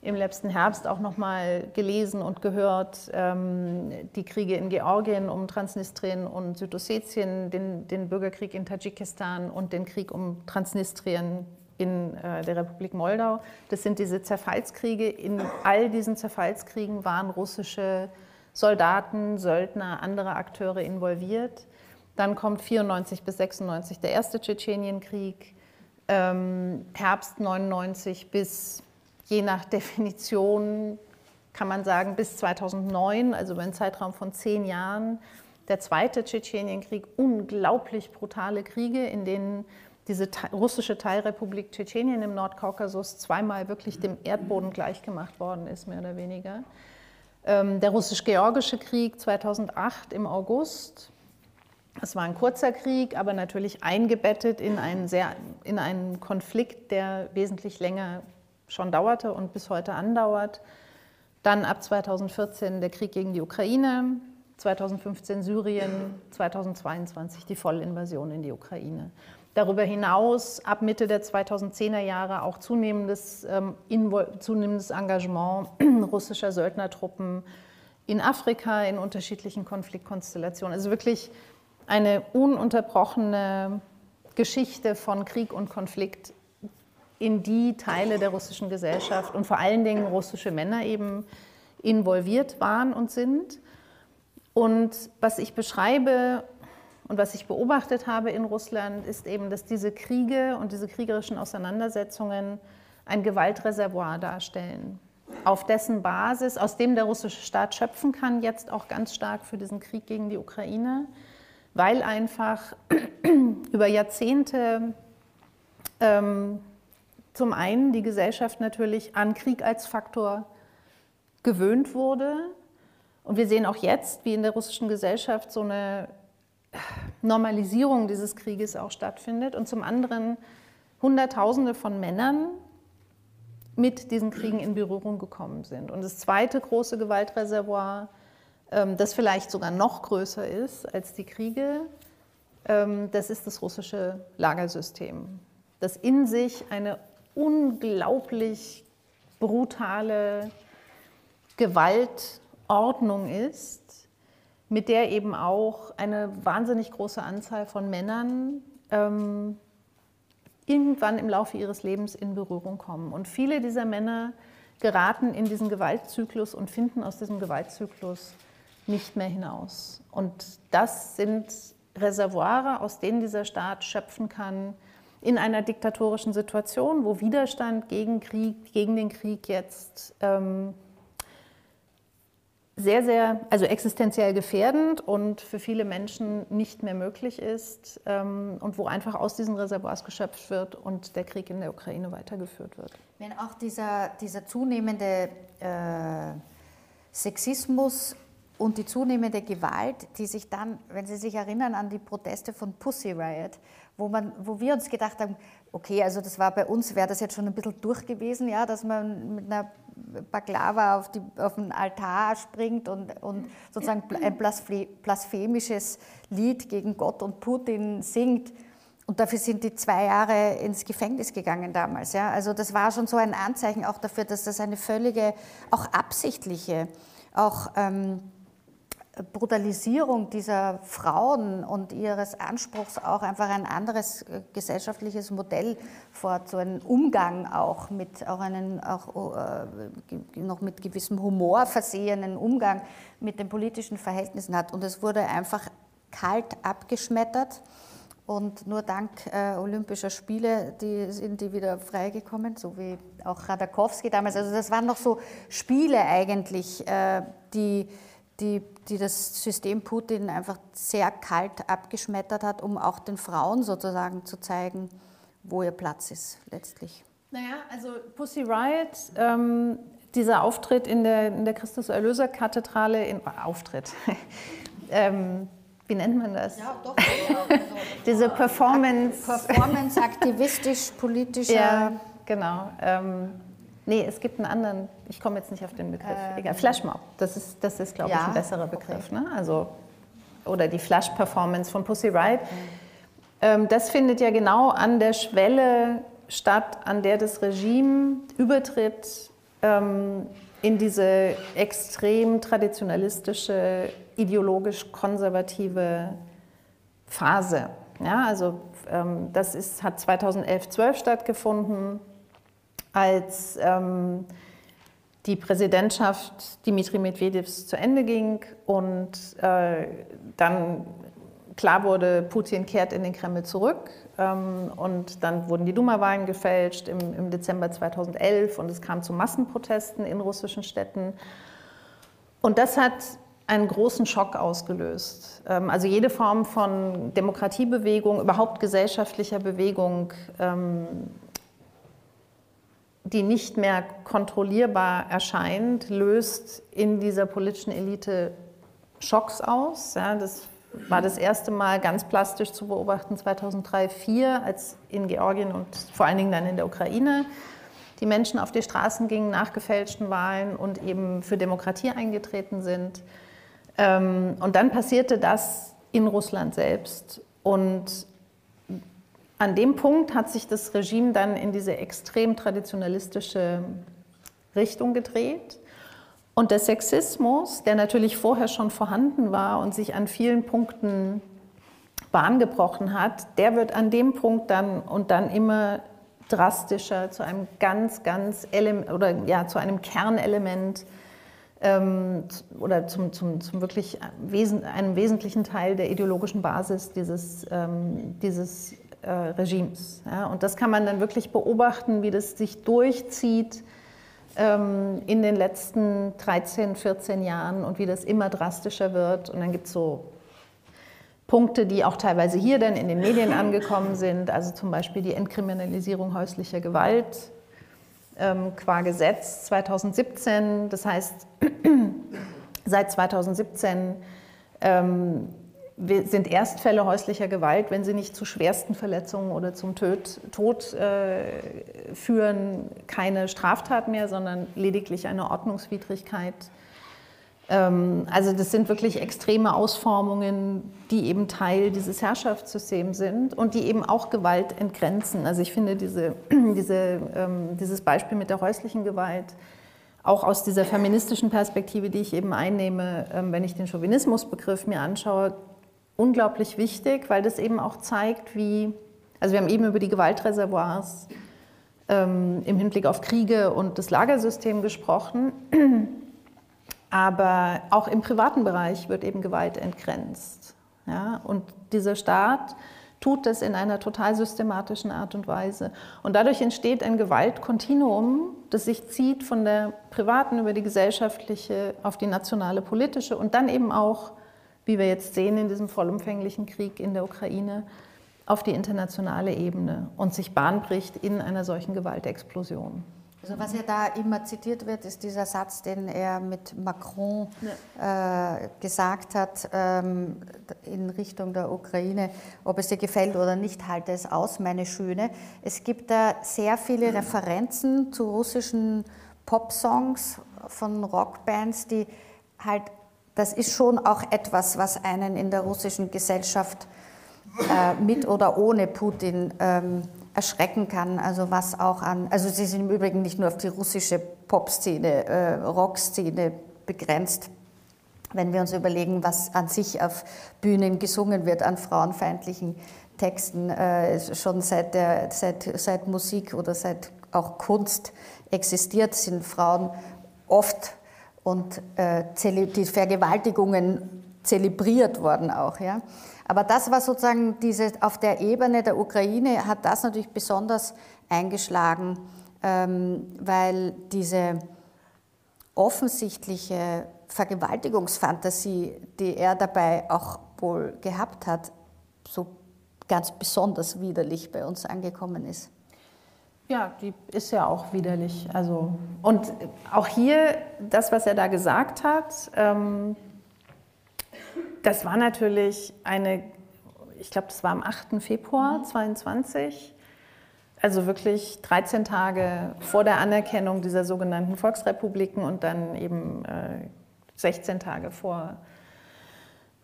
im letzten Herbst auch noch mal gelesen und gehört. Ähm, die Kriege in Georgien um Transnistrien und Südossetien, den, den, Bürgerkrieg in Tadschikistan und den Krieg um Transnistrien in äh, der Republik Moldau. Das sind diese Zerfallskriege. In all diesen Zerfallskriegen waren russische Soldaten, Söldner, andere Akteure involviert. Dann kommt 94 bis 96 der erste Tschetschenienkrieg ähm, Herbst 99 bis, je nach Definition, kann man sagen, bis 2009, also über einen Zeitraum von zehn Jahren, der zweite Tschetschenienkrieg, unglaublich brutale Kriege, in denen diese russische Teilrepublik Tschetschenien im Nordkaukasus zweimal wirklich dem Erdboden gleichgemacht worden ist, mehr oder weniger. Ähm, der russisch-georgische Krieg 2008 im August, es war ein kurzer Krieg, aber natürlich eingebettet in einen, sehr, in einen Konflikt, der wesentlich länger schon dauerte und bis heute andauert. Dann ab 2014 der Krieg gegen die Ukraine, 2015 Syrien, 2022 die Vollinvasion in die Ukraine. Darüber hinaus ab Mitte der 2010er Jahre auch zunehmendes, ähm, zunehmendes Engagement russischer Söldnertruppen in Afrika in unterschiedlichen Konfliktkonstellationen. Also wirklich eine ununterbrochene Geschichte von Krieg und Konflikt in die Teile der russischen Gesellschaft und vor allen Dingen russische Männer eben involviert waren und sind. Und was ich beschreibe und was ich beobachtet habe in Russland, ist eben, dass diese Kriege und diese kriegerischen Auseinandersetzungen ein Gewaltreservoir darstellen, auf dessen Basis, aus dem der russische Staat schöpfen kann, jetzt auch ganz stark für diesen Krieg gegen die Ukraine, weil einfach über Jahrzehnte ähm, zum einen die Gesellschaft natürlich an Krieg als Faktor gewöhnt wurde. Und wir sehen auch jetzt, wie in der russischen Gesellschaft so eine Normalisierung dieses Krieges auch stattfindet. Und zum anderen Hunderttausende von Männern mit diesen Kriegen in Berührung gekommen sind. Und das zweite große Gewaltreservoir, ähm, das vielleicht sogar noch größer ist als die Kriege, ähm, das ist das russische Lagersystem, das in sich eine unglaublich brutale Gewaltordnung ist, mit der eben auch eine wahnsinnig große Anzahl von Männern ähm, irgendwann im Laufe ihres Lebens in Berührung kommen. Und viele dieser Männer geraten in diesen Gewaltzyklus und finden aus diesem Gewaltzyklus nicht mehr hinaus. Und das sind Reservoire, aus denen dieser Staat schöpfen kann, in einer diktatorischen Situation, wo Widerstand gegen, Krieg, gegen den Krieg jetzt ähm, sehr, sehr, also existenziell gefährdend und für viele Menschen nicht mehr möglich ist ähm, und wo einfach aus diesen Reservoirs geschöpft wird und der Krieg in der Ukraine weitergeführt wird. Wenn auch dieser, dieser zunehmende äh, Sexismus und die zunehmende Gewalt, die sich dann, wenn Sie sich erinnern an die Proteste von Pussy Riot, wo, man, wo wir uns gedacht haben, okay, also das war bei uns, wäre das jetzt schon ein bisschen durch gewesen, ja, dass man mit einer Baklava auf, die, auf den Altar springt und, und sozusagen ein blasphemisches Lied gegen Gott und Putin singt. Und dafür sind die zwei Jahre ins Gefängnis gegangen damals. Ja? Also das war schon so ein Anzeichen auch dafür, dass das eine völlige, auch absichtliche, auch ähm, Brutalisierung dieser Frauen und ihres Anspruchs auch einfach ein anderes äh, gesellschaftliches Modell vor, so einen Umgang auch mit, auch einen, auch äh, noch mit gewissem Humor versehenen Umgang mit den politischen Verhältnissen hat. Und es wurde einfach kalt abgeschmettert. Und nur dank äh, Olympischer Spiele die sind die wieder freigekommen, so wie auch Radakowski damals. Also das waren noch so Spiele eigentlich, äh, die die, die das System Putin einfach sehr kalt abgeschmettert hat, um auch den Frauen sozusagen zu zeigen, wo ihr Platz ist letztlich. Naja, also Pussy Riot, ähm, dieser Auftritt in der, in der Christus-Erlöser-Kathedrale, in, oh, Auftritt, ähm, wie nennt man das? Ja, doch. Diese Performance. Performance, aktivistisch, politischer. Ja, genau. Ähm, Nee, es gibt einen anderen, ich komme jetzt nicht auf den Begriff, ähm, egal, Flashmob, das ist, das ist glaube ja, ich, ein besserer Begriff. Okay. Ne? Also, oder die Flash-Performance von Pussy Riot. Mhm. Ähm, das findet ja genau an der Schwelle statt, an der das Regime übertritt ähm, in diese extrem traditionalistische, ideologisch konservative Phase. Ja, also ähm, das ist, hat 2011, 12 stattgefunden als ähm, die Präsidentschaft Dimitri Medvedevs zu Ende ging und äh, dann klar wurde, Putin kehrt in den Kreml zurück. Ähm, und dann wurden die Duma-Wahlen gefälscht im, im, Dezember 2011 und es kam zu Massenprotesten in russischen Städten. Und das hat einen großen Schock ausgelöst. Ähm, also jede Form von Demokratiebewegung, überhaupt gesellschaftlicher Bewegung ähm, die nicht mehr kontrollierbar erscheint, löst in dieser politischen Elite Schocks aus. Ja, das war das erste Mal ganz plastisch zu beobachten 2003, 2004, als in Georgien und vor allen Dingen dann in der Ukraine die Menschen auf die Straßen gingen nach gefälschten Wahlen und eben für Demokratie eingetreten sind. Ähm, und dann passierte das in Russland selbst. Und an dem Punkt hat sich das Regime dann in diese extrem traditionalistische Richtung gedreht. Und der Sexismus, der natürlich vorher schon vorhanden war und sich an vielen Punkten Bahn gebrochen hat, der wird an dem Punkt dann und dann immer drastischer zu einem ganz, ganz Element oder ja, zu einem Kernelement ähm, oder zum, zum, zum wirklich wesen, einem wesentlichen Teil der ideologischen Basis dieses, ähm, dieses äh, Regimes. Ja? Und das kann man dann wirklich beobachten, wie das sich durchzieht ähm, in den letzten 13, 14 Jahren und wie das immer drastischer wird. Und dann gibt es so Punkte, die auch teilweise hier dann in den Medien angekommen sind, also zum Beispiel die Entkriminalisierung häuslicher Gewalt ähm, qua Gesetz 2017. Das heißt, seit 2017 ähm, sind Erstfälle häuslicher Gewalt, wenn sie nicht zu schwersten Verletzungen oder zum Tod, Tod äh, führen, keine Straftat mehr, sondern lediglich eine Ordnungswidrigkeit. Ähm, also das sind wirklich extreme Ausformungen, die eben Teil dieses Herrschaftssystems sind und die eben auch Gewalt entgrenzen. Also ich finde diese, diese, ähm, dieses Beispiel mit der häuslichen Gewalt auch aus dieser feministischen Perspektive, die ich eben einnehme, ähm, wenn ich den Chauvinismusbegriff mir anschaue, unglaublich wichtig, weil das eben auch zeigt, wie, also wir haben eben über die Gewaltreservoirs ähm, im Hinblick auf Kriege und das Lagersystem gesprochen, aber auch im privaten Bereich wird eben Gewalt entgrenzt. Ja? Und dieser Staat tut das in einer total systematischen Art und Weise. Und dadurch entsteht ein Gewaltkontinuum, das sich zieht von der privaten über die gesellschaftliche auf die nationale politische und dann eben auch wie wir jetzt sehen in diesem vollumfänglichen Krieg in der Ukraine, auf die internationale Ebene und sich Bahn bricht in einer solchen Gewaltexplosion. Also was ja da immer zitiert wird, ist dieser Satz, den er mit Macron ja. äh, gesagt hat ähm, in Richtung der Ukraine, ob es dir gefällt oder nicht, halte es aus, meine Schöne. Es gibt da sehr viele Referenzen zu russischen Popsongs von Rockbands, die halt das ist schon auch etwas, was einen in der russischen Gesellschaft äh, mit oder ohne Putin ähm, erschrecken kann. Also was auch an, also sie sind im Übrigen nicht nur auf die russische Popszene, äh, Rockszene begrenzt. Wenn wir uns überlegen, was an sich auf Bühnen gesungen wird an frauenfeindlichen Texten, äh, schon seit, der, seit, seit Musik oder seit auch Kunst existiert, sind Frauen oft und äh, die Vergewaltigungen zelebriert worden auch. Ja. Aber das war sozusagen diese, auf der Ebene der Ukraine hat das natürlich besonders eingeschlagen, ähm, weil diese offensichtliche Vergewaltigungsfantasie, die er dabei auch wohl gehabt hat, so ganz besonders widerlich bei uns angekommen ist. Ja, die ist ja auch widerlich. Also, und auch hier, das, was er da gesagt hat, ähm, das war natürlich eine, ich glaube, das war am 8. Februar 2022, mhm. also wirklich 13 Tage vor der Anerkennung dieser sogenannten Volksrepubliken und dann eben äh, 16 Tage vor,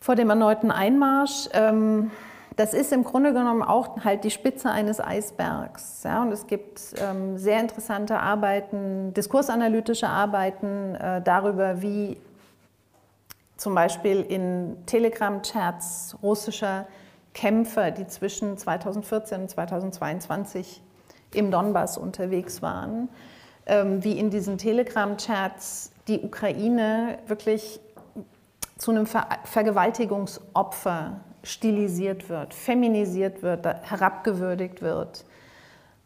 vor dem erneuten Einmarsch. Ähm, das ist im Grunde genommen auch halt die Spitze eines Eisbergs. Ja? Und es gibt ähm, sehr interessante Arbeiten, diskursanalytische Arbeiten äh, darüber, wie zum Beispiel in Telegram-Chats russischer Kämpfer, die zwischen 2014 und 2022 im Donbass unterwegs waren, ähm, wie in diesen Telegram-Chats die Ukraine wirklich zu einem Ver Vergewaltigungsopfer stilisiert wird, feminisiert wird, herabgewürdigt wird.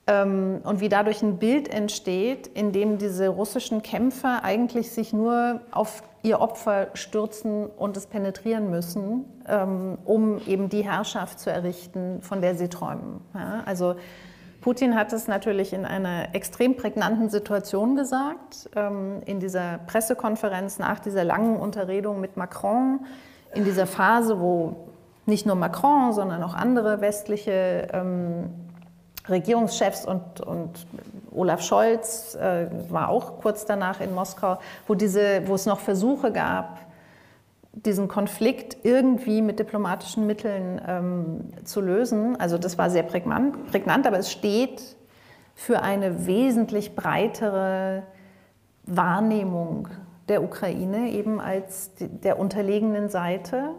Ähm, und wie dadurch ein Bild entsteht, in dem diese russischen Kämpfer eigentlich sich nur auf ihr Opfer stürzen und es penetrieren müssen, ähm, um eben die Herrschaft zu errichten, von der sie träumen. also Putin hat es natürlich in einer extrem prägnanten Situation gesagt, ähm, in dieser Pressekonferenz nach dieser langen Unterredung mit Macron, in dieser Phase, wo nicht nur Macron, sondern auch andere westliche ähm, Regierungschefs und, und Olaf Scholz äh, war auch kurz danach in Moskau, wo, diese, wo es noch Versuche gab, diesen Konflikt irgendwie mit diplomatischen Mitteln ähm, zu lösen. Also das war sehr prägnant, prägnant, aber es steht für eine wesentlich breitere Wahrnehmung der Ukraine eben als der unterlegenen Seite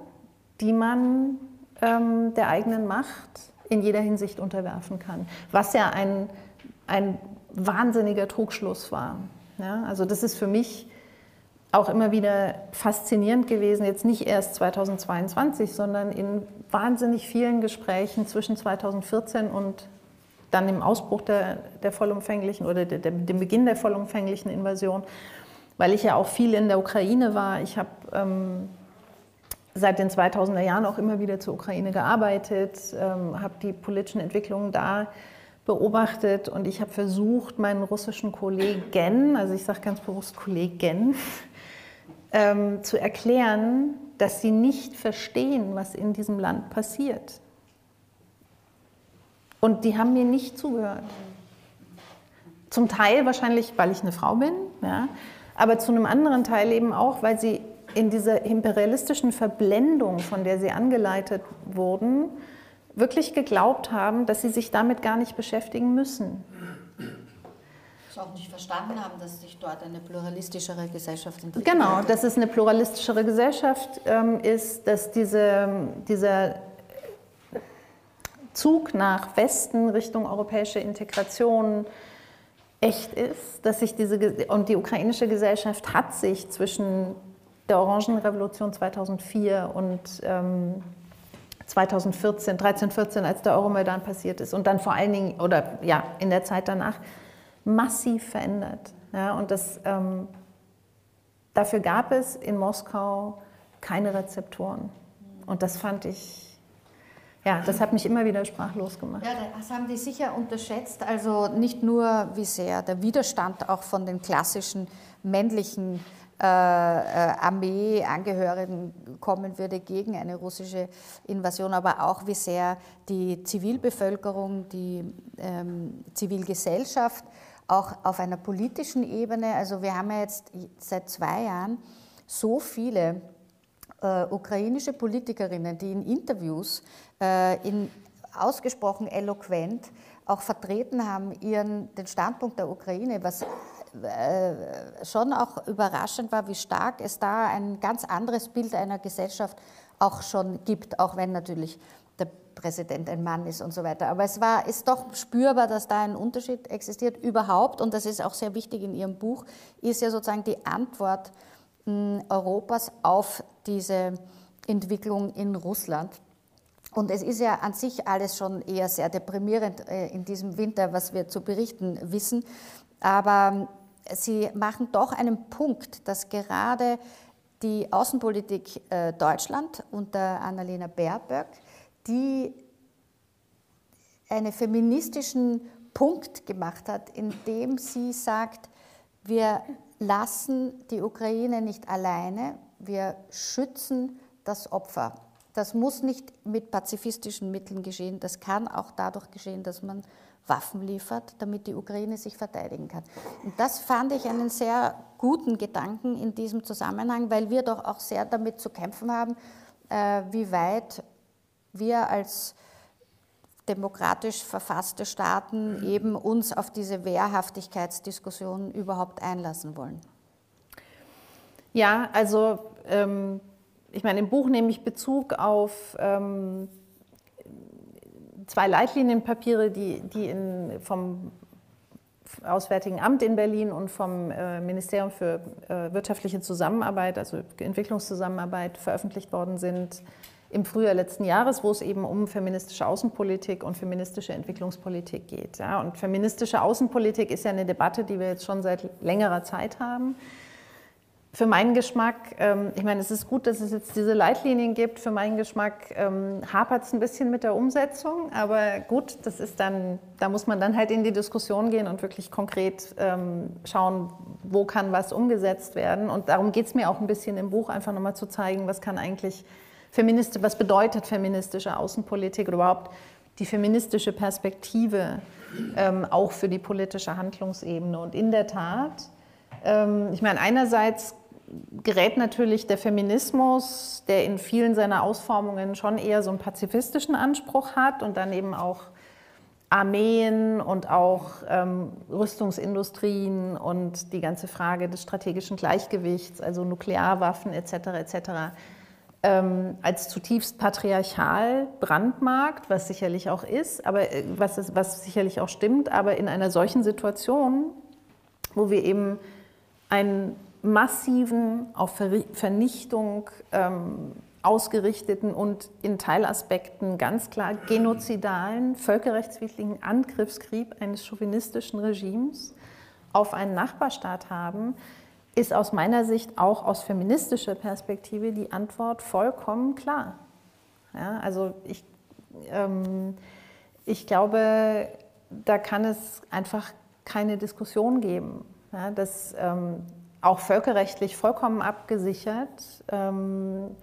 die man ähm, der eigenen Macht in jeder Hinsicht unterwerfen kann. Was ja ein, ein wahnsinniger Trugschluss war. Ja, also das ist für mich auch immer wieder faszinierend gewesen, jetzt nicht erst 2022, sondern in wahnsinnig vielen Gesprächen zwischen 2014 und dann im Ausbruch der, der vollumfänglichen oder der, der, dem Beginn der vollumfänglichen Invasion, weil ich ja auch viel in der Ukraine war. Ich habe ähm, seit den 2000er Jahren auch immer wieder zur Ukraine gearbeitet, ähm, habe die politischen Entwicklungen da beobachtet und ich habe versucht, meinen russischen Kollegen, also ich sage ganz bewusst Kollegen, ähm, zu erklären, dass sie nicht verstehen, was in diesem Land passiert. Und die haben mir nicht zugehört. Zum Teil wahrscheinlich, weil ich eine Frau bin, ja, aber zu einem anderen Teil eben auch, weil sie in dieser imperialistischen Verblendung, von der sie angeleitet wurden, wirklich geglaubt haben, dass sie sich damit gar nicht beschäftigen müssen. Auch nicht verstanden haben, dass sich dort eine pluralistischere Gesellschaft entwickelt. Genau, dass es eine pluralistischere Gesellschaft ähm, ist, dass diese, dieser Zug nach Westen Richtung europäische Integration echt ist, dass sich diese und die ukrainische Gesellschaft hat sich zwischen der Orangenrevolution 2004 und ähm, 2014, 13, 14, als der Euromaidan passiert ist und dann vor allen Dingen oder ja in der Zeit danach massiv verändert. Ja, und das, ähm, dafür gab es in Moskau keine Rezeptoren. Und das fand ich ja, das hat mich immer wieder sprachlos gemacht. Ja, das haben die sicher unterschätzt. Also nicht nur, wie sehr der Widerstand auch von den klassischen männlichen Armeeangehörigen kommen würde gegen eine russische Invasion, aber auch wie sehr die Zivilbevölkerung, die ähm, Zivilgesellschaft auch auf einer politischen Ebene, also wir haben ja jetzt seit zwei Jahren so viele äh, ukrainische Politikerinnen, die in Interviews äh, in ausgesprochen eloquent auch vertreten haben, ihren, den Standpunkt der Ukraine, was äh, schon auch überraschend war, wie stark es da ein ganz anderes Bild einer Gesellschaft auch schon gibt, auch wenn natürlich der Präsident ein Mann ist und so weiter. Aber es war, ist doch spürbar, dass da ein Unterschied existiert überhaupt, und das ist auch sehr wichtig in Ihrem Buch, ist ja sozusagen die Antwort Europas auf diese Entwicklung in Russland. Und es ist ja an sich alles schon eher sehr deprimierend äh, in diesem Winter, was wir zu berichten wissen. Aber Sie machen doch einen Punkt, dass gerade die Außenpolitik äh, Deutschland unter Annalena Baerbock, die einen feministischen Punkt gemacht hat, indem sie sagt, wir lassen die Ukraine nicht alleine, wir schützen das Opfer. Das muss nicht mit pazifistischen Mitteln geschehen, das kann auch dadurch geschehen, dass man Waffen liefert, damit die Ukraine sich verteidigen kann. Und das fand ich einen sehr guten Gedanken in diesem Zusammenhang, weil wir doch auch sehr damit zu kämpfen haben, äh, wie weit wir als demokratisch verfasste Staaten eben uns auf diese Wehrhaftigkeitsdiskussion überhaupt einlassen wollen? Ja, also ähm, ich meine, im Buch nehme ich Bezug auf ähm, zwei Leitlinienpapiere, die, die in, vom Auswärtigen Amt in Berlin und vom äh, Ministerium für äh, wirtschaftliche Zusammenarbeit, also Entwicklungszusammenarbeit, veröffentlicht worden sind im Frühjahr letzten Jahres, wo es eben um feministische Außenpolitik und feministische Entwicklungspolitik geht. Ja, und feministische Außenpolitik ist ja eine Debatte, die wir jetzt schon seit längerer Zeit haben. Für meinen Geschmack, ähm, ich meine, es ist gut, dass es jetzt diese Leitlinien gibt. Für meinen Geschmack ähm, hapert es ein bisschen mit der Umsetzung, aber gut, das ist dann, da muss man dann halt in die Diskussion gehen und wirklich konkret ähm, schauen, wo kann was umgesetzt werden. Und darum geht es mir auch ein bisschen im Buch, einfach nochmal zu zeigen, was kann eigentlich Feminist, was bedeutet feministische Außenpolitik oder überhaupt die feministische Perspektive ähm, auch für die politische Handlungsebene. Und in der Tat, ähm, ich meine, einerseits gerät natürlich der Feminismus, der in vielen seiner Ausformungen schon eher so einen pazifistischen Anspruch hat und dann eben auch Armeen und auch ähm, Rüstungsindustrien und die ganze Frage des strategischen Gleichgewichts, also Nuklearwaffen etc. etc ähm, als zutiefst patriarchal brandmarkt, was sicherlich auch ist, aber äh, was, was sicherlich auch stimmt, aber in einer solchen Situation, wo wir eben ein massiven, auf Vernichtung ähm, ausgerichteten und in Teilaspekten ganz klar genozidalen, völkerrechtswidrigen Angriffskrieg eines chauvinistischen Regimes auf einen Nachbarstaat haben, ist aus meiner Sicht auch aus feministischer Perspektive die Antwort vollkommen klar. Ja, also ich, ähm, ich glaube, da kann es einfach keine Diskussion geben. Ja, das ähm, auch völkerrechtlich vollkommen abgesichert. Ähm,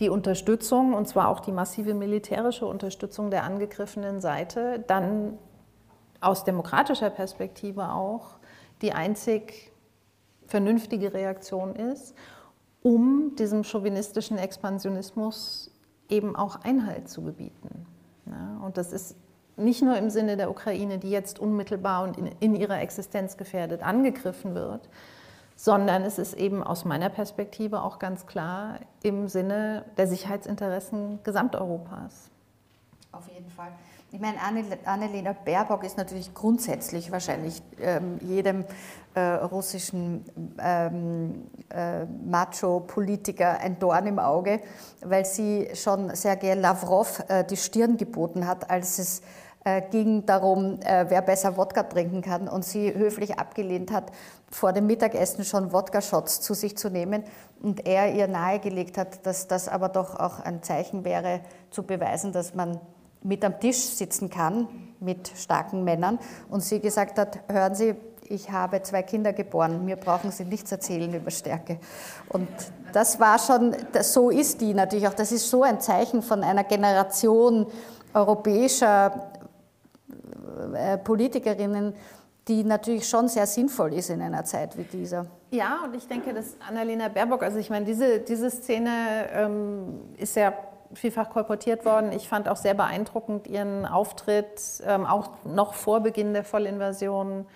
die Unterstützung, und zwar auch die massive militärische Unterstützung der angegriffenen Seite, dann aus demokratischer Perspektive auch die einzig vernünftige Reaktion ist, um diesem chauvinistischen Expansionismus eben auch Einhalt zu gebieten. Und das ist nicht nur im Sinne der Ukraine, die jetzt unmittelbar und in ihrer Existenz gefährdet angegriffen wird, sondern es ist eben aus meiner Perspektive auch ganz klar im Sinne der Sicherheitsinteressen Gesamteuropas. Auf jeden Fall. Ich meine, Annalena Baerbock ist natürlich grundsätzlich wahrscheinlich ähm, jedem äh, russischen ähm, äh, Macho-Politiker ein Dorn im Auge, weil sie schon Sergei Lavrov äh, die Stirn geboten hat, als es ging darum, äh, wer besser Wodka trinken kann und sie höflich abgelehnt hat, vor dem Mittagessen schon Wodka-Shots zu sich zu nehmen und er ihr nahegelegt hat, dass das aber doch auch ein Zeichen wäre, zu beweisen, dass man mit am Tisch sitzen kann mit starken Männern und sie gesagt hat, hören Sie, ich habe zwei Kinder geboren, mir brauchen Sie nichts erzählen über Stärke. Und das war schon, so ist die natürlich auch, das ist so ein Zeichen von einer Generation europäischer äh, Politikerinnen, die natürlich schon sehr sinnvoll ist in einer Zeit wie dieser. Ja, und ich denke, dass Annalena Baerbock, also ich meine, diese, diese Szene ähm, ist ja vielfach kolportiert worden. Ich fand auch sehr beeindruckend ihren Auftritt, ähm, auch noch vor Beginn der Vollinvasion.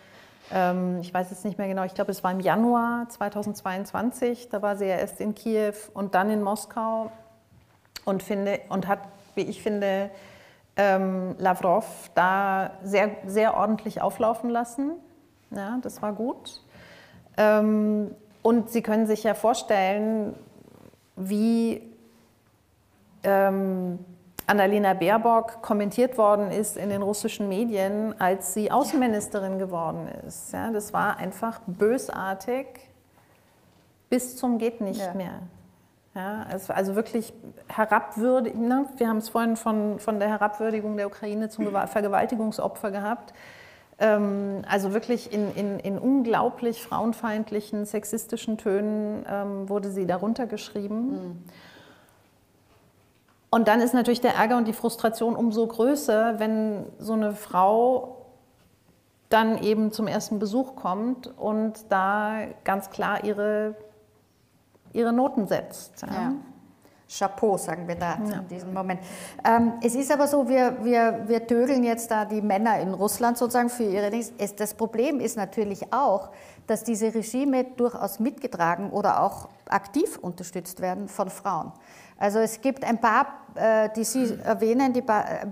Ähm, ich weiß jetzt nicht mehr genau, ich glaube, es war im Januar 2022. Da war sie ja erst in Kiew und dann in Moskau und, finde, und hat, wie ich finde, ähm, Lavrov da sehr, sehr ordentlich auflaufen lassen. Ja, das war gut. Ähm, und Sie können sich ja vorstellen, wie ähm, Annalena Baerbock kommentiert worden ist in den russischen Medien, als sie Außenministerin geworden ist. Ja, das war einfach bösartig bis zum geht nicht ja. mehr. Ja, also wirklich herabwürdigen. Ne? Wir haben es vorhin von, von der Herabwürdigung der Ukraine zum Vergewaltigungsopfer gehabt. Ähm, also wirklich in, in, in, unglaublich frauenfeindlichen, sexistischen Tönen ähm, wurde sie darunter geschrieben. Mhm. Und dann ist natürlich der Ärger und die Frustration umso größer, wenn so eine Frau dann eben zum ersten Besuch kommt und da ganz klar ihre ihre Noten setzt. Ja. Chapeau, sagen wir da ja. in diesem Moment. Ähm, es ist aber so, wir, wir, wir tögeln jetzt da die Männer in Russland sozusagen für ihre Dings. Das Problem ist natürlich auch, dass diese Regime durchaus mitgetragen oder auch aktiv unterstützt werden von Frauen. Also es gibt ein paar, äh, die Sie erwähnen, die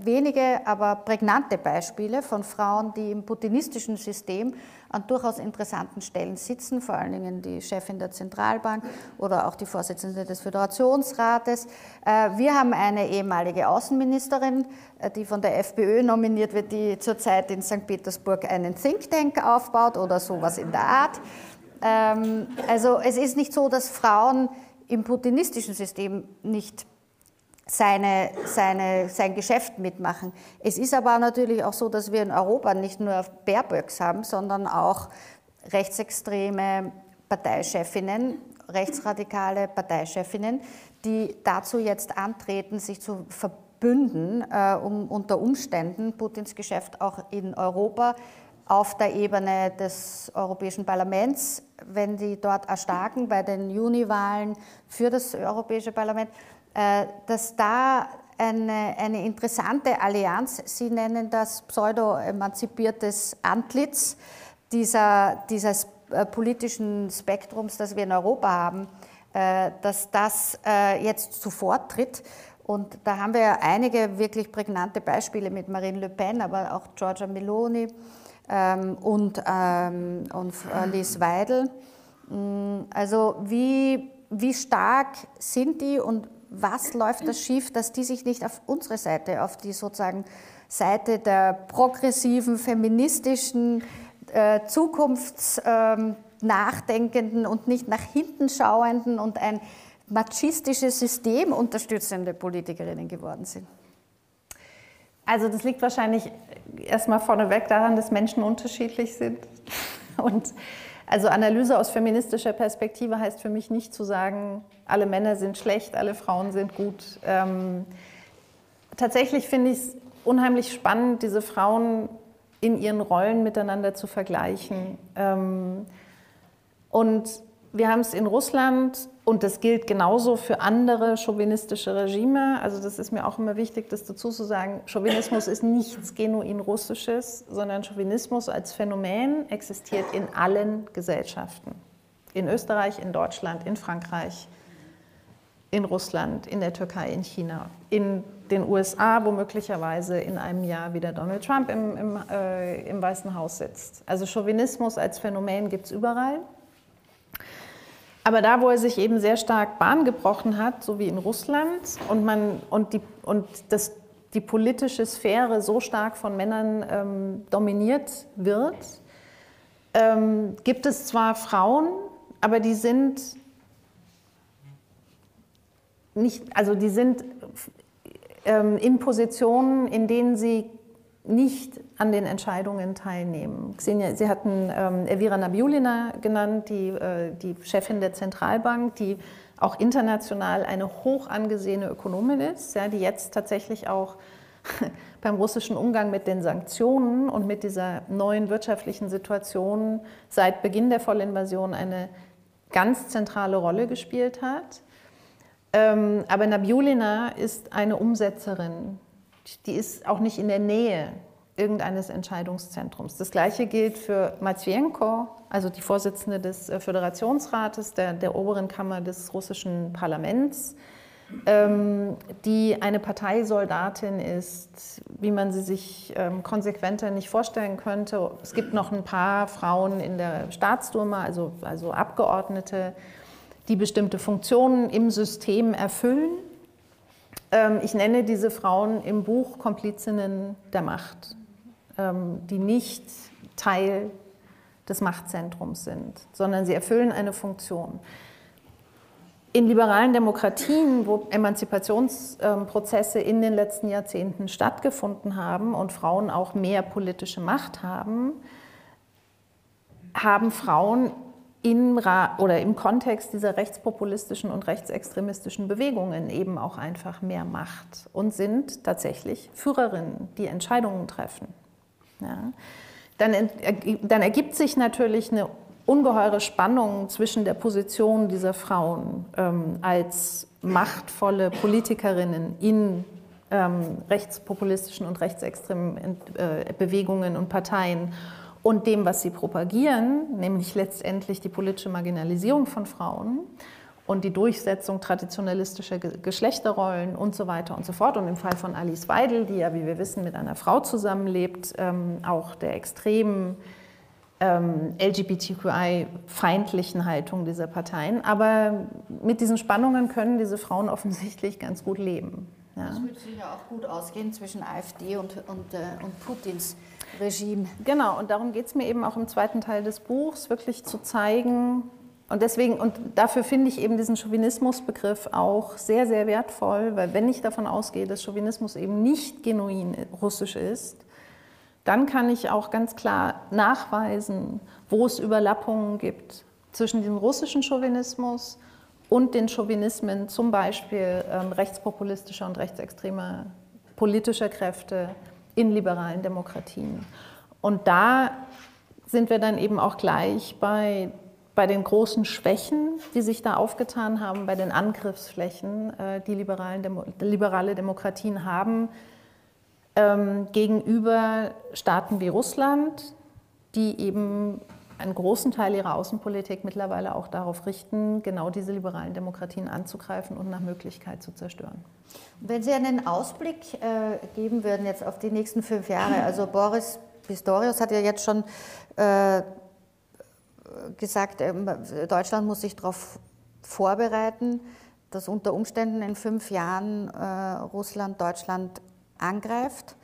wenige, aber prägnante Beispiele von Frauen, die im putinistischen System an durchaus interessanten Stellen sitzen, vor allen Dingen die Chefin der Zentralbank oder auch die Vorsitzende des Föderationsrates. Äh, wir haben eine ehemalige Außenministerin, äh, die von der FPÖ nominiert wird, die zurzeit in St. Petersburg einen Think Tank aufbaut oder sowas in der Art. Ähm, also es ist nicht so, dass Frauen im putinistischen System nicht seine, seine, sein Geschäft mitmachen. Es ist aber natürlich auch so, dass wir in Europa nicht nur Baerböcks haben, sondern auch rechtsextreme Parteichefinnen, rechtsradikale Parteichefinnen, die dazu jetzt antreten, sich zu verbünden, äh, um unter Umständen Putins Geschäft auch in Europa auf der Ebene des Europäischen Parlaments, wenn die dort erstarken bei den Juniwahlen für das Europäische Parlament, dass da eine, eine interessante Allianz, Sie nennen das pseudo-emanzipiertes Antlitz dieser, dieses äh, politischen Spektrums, das wir in Europa haben, äh, dass das jetzt zuvor tritt. Und da haben wir einige wirklich prägnante Beispiele mit Marine Le Pen, aber auch Giorgia Meloni, ähm, und, ähm, und Liz Weidel, Mm, also wie, wie stark sind die und was läuft da schief, dass die sich nicht auf unsere Seite, auf die sozusagen Seite der progressiven, feministischen, äh, zukunftsnachdenkenden ähm, und nicht nach hinten schauenden und ein machistisches System unterstützende Politikerinnen geworden sind? Also das liegt wahrscheinlich erstmal vorneweg daran, dass Menschen unterschiedlich sind. Und also Analyse aus feministischer Perspektive heißt für mich nicht zu sagen, alle Männer sind schlecht, alle Frauen sind gut. Ähm, tatsächlich finde ich es unheimlich spannend, diese Frauen in ihren Rollen miteinander zu vergleichen. Ähm, und wir haben es in Russland und das gilt genauso für andere chauvinistische Regime. Also das ist mir auch immer wichtig, das dazu zu sagen. Chauvinismus ist nichts genuin Russisches, sondern Chauvinismus als Phänomen existiert in allen Gesellschaften. In Österreich, in Deutschland, in Frankreich, in Russland, in der Türkei, in China, in den USA, wo möglicherweise in einem Jahr wieder Donald Trump im, im, äh, im Weißen Haus sitzt. Also Chauvinismus als Phänomen gibt es überall. Aber da, wo er sich eben sehr stark Bahn gebrochen hat, so wie in Russland, und, man, und, die, und das, die politische Sphäre so stark von Männern ähm, dominiert wird, ähm, gibt es zwar Frauen, aber die sind nicht, also die sind ähm, in Positionen, in denen sie nicht an den Entscheidungen teilnehmen. Xenia, Sie hatten ähm, Elvira Nabiulina genannt, die, äh, die Chefin der Zentralbank, die auch international eine hoch angesehene Ökonomin ist, ja, die jetzt tatsächlich auch beim russischen Umgang mit den Sanktionen und mit dieser neuen wirtschaftlichen Situation seit Beginn der Vollinvasion eine ganz zentrale Rolle gespielt hat. Ähm, aber Nabiulina ist eine Umsetzerin die ist auch nicht in der Nähe irgendeines Entscheidungszentrums. Das Gleiche gilt für Matvienko, also die Vorsitzende des äh, Föderationsrates, der, der oberen Kammer des russischen Parlaments, ähm, die eine Parteisoldatin ist, wie man sie sich ähm, konsequenter nicht vorstellen könnte. Es gibt noch ein paar Frauen in der Staatsduma, also, also Abgeordnete, die bestimmte Funktionen im System erfüllen ähm, ich nenne diese Frauen im Buch Komplizinnen der Macht, die nicht Teil des Machtzentrums sind, sondern sie erfüllen eine Funktion. In liberalen Demokratien, wo Emanzipationsprozesse in den letzten Jahrzehnten stattgefunden haben und Frauen auch mehr politische Macht haben, haben Frauen im, oder im Kontext dieser rechtspopulistischen und rechtsextremistischen Bewegungen eben auch einfach mehr Macht und sind tatsächlich Führerinnen, die Entscheidungen treffen. Ja. Dann, dann ergibt sich natürlich eine ungeheure Spannung zwischen der Position dieser Frauen ähm, als machtvolle Politikerinnen in ähm, rechtspopulistischen und rechtsextremen äh, Bewegungen und Parteien und dem, was sie propagieren, nämlich letztendlich die politische Marginalisierung von Frauen und die Durchsetzung traditionalistischer Geschlechterrollen und so weiter und so fort. Und im Fall von Alice Weidel, die ja, wie wir wissen, mit einer Frau zusammenlebt, ähm, auch der extremen ähm, LGBTQI-feindlichen Haltung dieser Parteien. Aber mit diesen Spannungen können diese Frauen offensichtlich ganz gut leben. Ja. Das würde sich ja auch gut ausgehen zwischen AfD und, und, äh, und Putins Regime. Genau, und darum geht es mir eben auch im zweiten Teil des Buchs, wirklich zu zeigen, und deswegen, und dafür finde ich eben diesen Chauvinismusbegriff auch sehr, sehr wertvoll, weil wenn ich davon ausgehe, dass Chauvinismus eben nicht genuin russisch ist, dann kann ich auch ganz klar nachweisen, wo es Überlappungen gibt zwischen dem russischen Chauvinismus und den Chauvinismen, zum Beispiel ähm, rechtspopulistischer und rechtsextremer politischer Kräfte in liberalen Demokratien. Und da sind wir dann eben auch gleich bei, bei den großen Schwächen, die sich da aufgetan haben, bei den Angriffsflächen, äh, die Demo liberale Demokratien haben, ähm, gegenüber Staaten wie Russland, die eben einen großen Teil ihrer Außenpolitik mittlerweile auch darauf richten, genau diese liberalen Demokratien anzugreifen und nach Möglichkeit zu zerstören. Wenn Sie einen Ausblick äh, geben würden jetzt auf die nächsten fünf Jahre, also Boris Pistorius hat ja jetzt schon äh, gesagt, ähm, Deutschland muss sich darauf vorbereiten, dass unter Umständen in fünf Jahren äh, Russland Deutschland angreift.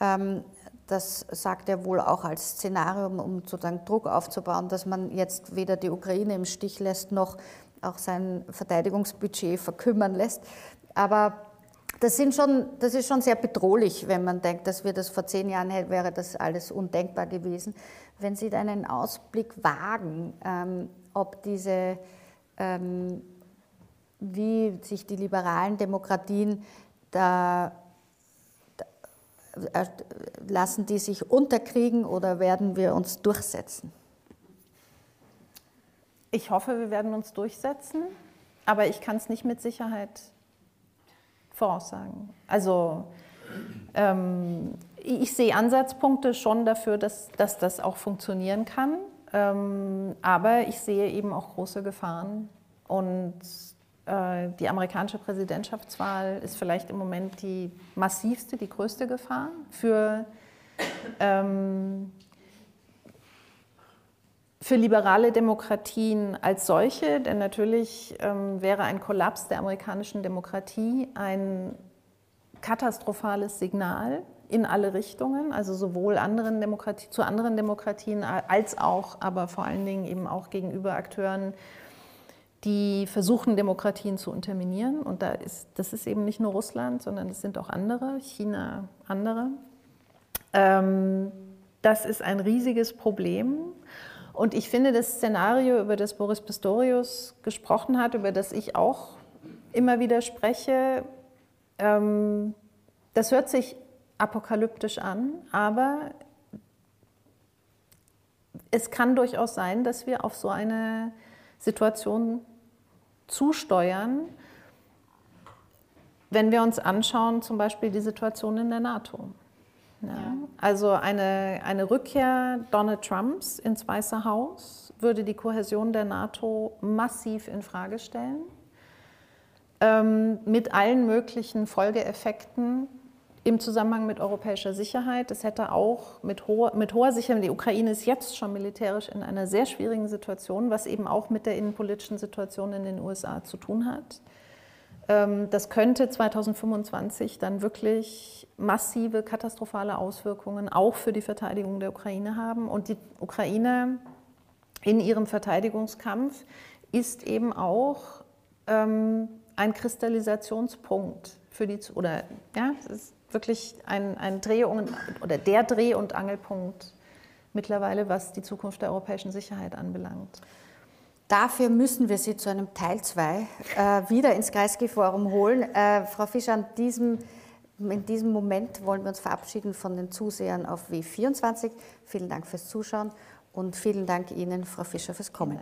Ähm, das sagt er wohl auch als Szenario, um sozusagen Druck aufzubauen, dass man jetzt weder die Ukraine im Stich lässt, noch auch sein Verteidigungsbudget verkümmern lässt. Aber das, sind schon, das ist schon sehr bedrohlich, wenn man denkt, dass wir das vor zehn Jahren hätten, wäre das alles undenkbar gewesen. Wenn Sie da einen Ausblick wagen, ähm, ob diese, ähm, wie sich die liberalen Demokratien da äh, lassen die sich unterkriegen oder werden wir uns durchsetzen? Ich hoffe, wir werden uns durchsetzen, aber ich kann es nicht mit Sicherheit voraussagen. Also ähm, ich sehe Ansatzpunkte schon dafür, dass, dass das auch funktionieren kann, ähm, aber ich sehe eben auch große Gefahren und äh, die amerikanische Präsidentschaftswahl ist vielleicht im Moment die massivste, die größte Gefahr für, ähm, für liberale Demokratien als solche, denn natürlich ähm, wäre ein Kollaps der amerikanischen Demokratie ein katastrophales Signal in alle Richtungen, also sowohl anderen Demokratie, zu anderen Demokratien als auch, aber vor allen Dingen eben auch gegenüber Akteuren, die versuchen, Demokratien zu unterminieren. Und da ist, das ist eben nicht nur Russland, sondern es sind auch andere, China, andere. Ähm, das ist ein riesiges Problem. Und ich finde, das Szenario, über das Boris Pistorius gesprochen hat, über das ich auch immer wieder spreche, ähm, das hört sich apokalyptisch an, aber es kann durchaus sein, dass wir auf so eine Situation zusteuern, wenn wir uns anschauen, zum Beispiel die Situation in der NATO. Ja. Also eine, eine Rückkehr Donald Trumps ins Weiße Haus würde die Kohäsion der NATO massiv in Frage stellen, ähm, mit allen möglichen Folgeeffekten im Zusammenhang mit europäischer Sicherheit. Es hätte auch mit hoher, mit hoher Sicherheit, die Ukraine ist jetzt schon militärisch in einer sehr schwierigen Situation, was eben auch mit der innenpolitischen Situation in den USA zu tun hat. Ähm, das könnte 2025 dann wirklich massive, katastrophale Auswirkungen auch für die Verteidigung der Ukraine haben. Und die Ukraine in ihrem Verteidigungskampf ist eben auch ähm, ein Kristallisationspunkt für die, oder ja, es ist wirklich ein, ein Dreh- und, oder der Dreh- und Angelpunkt mittlerweile, was die Zukunft der europäischen Sicherheit anbelangt. Dafür müssen wir Sie zu einem Teil 2 äh, wieder ins Kreisky-Forum holen. Äh, Frau Fischer, an diesem, in diesem Moment wollen wir uns verabschieden von den Zusehern auf W24. Vielen Dank fürs Zuschauen und vielen Dank Ihnen, Frau Fischer, fürs Kommen.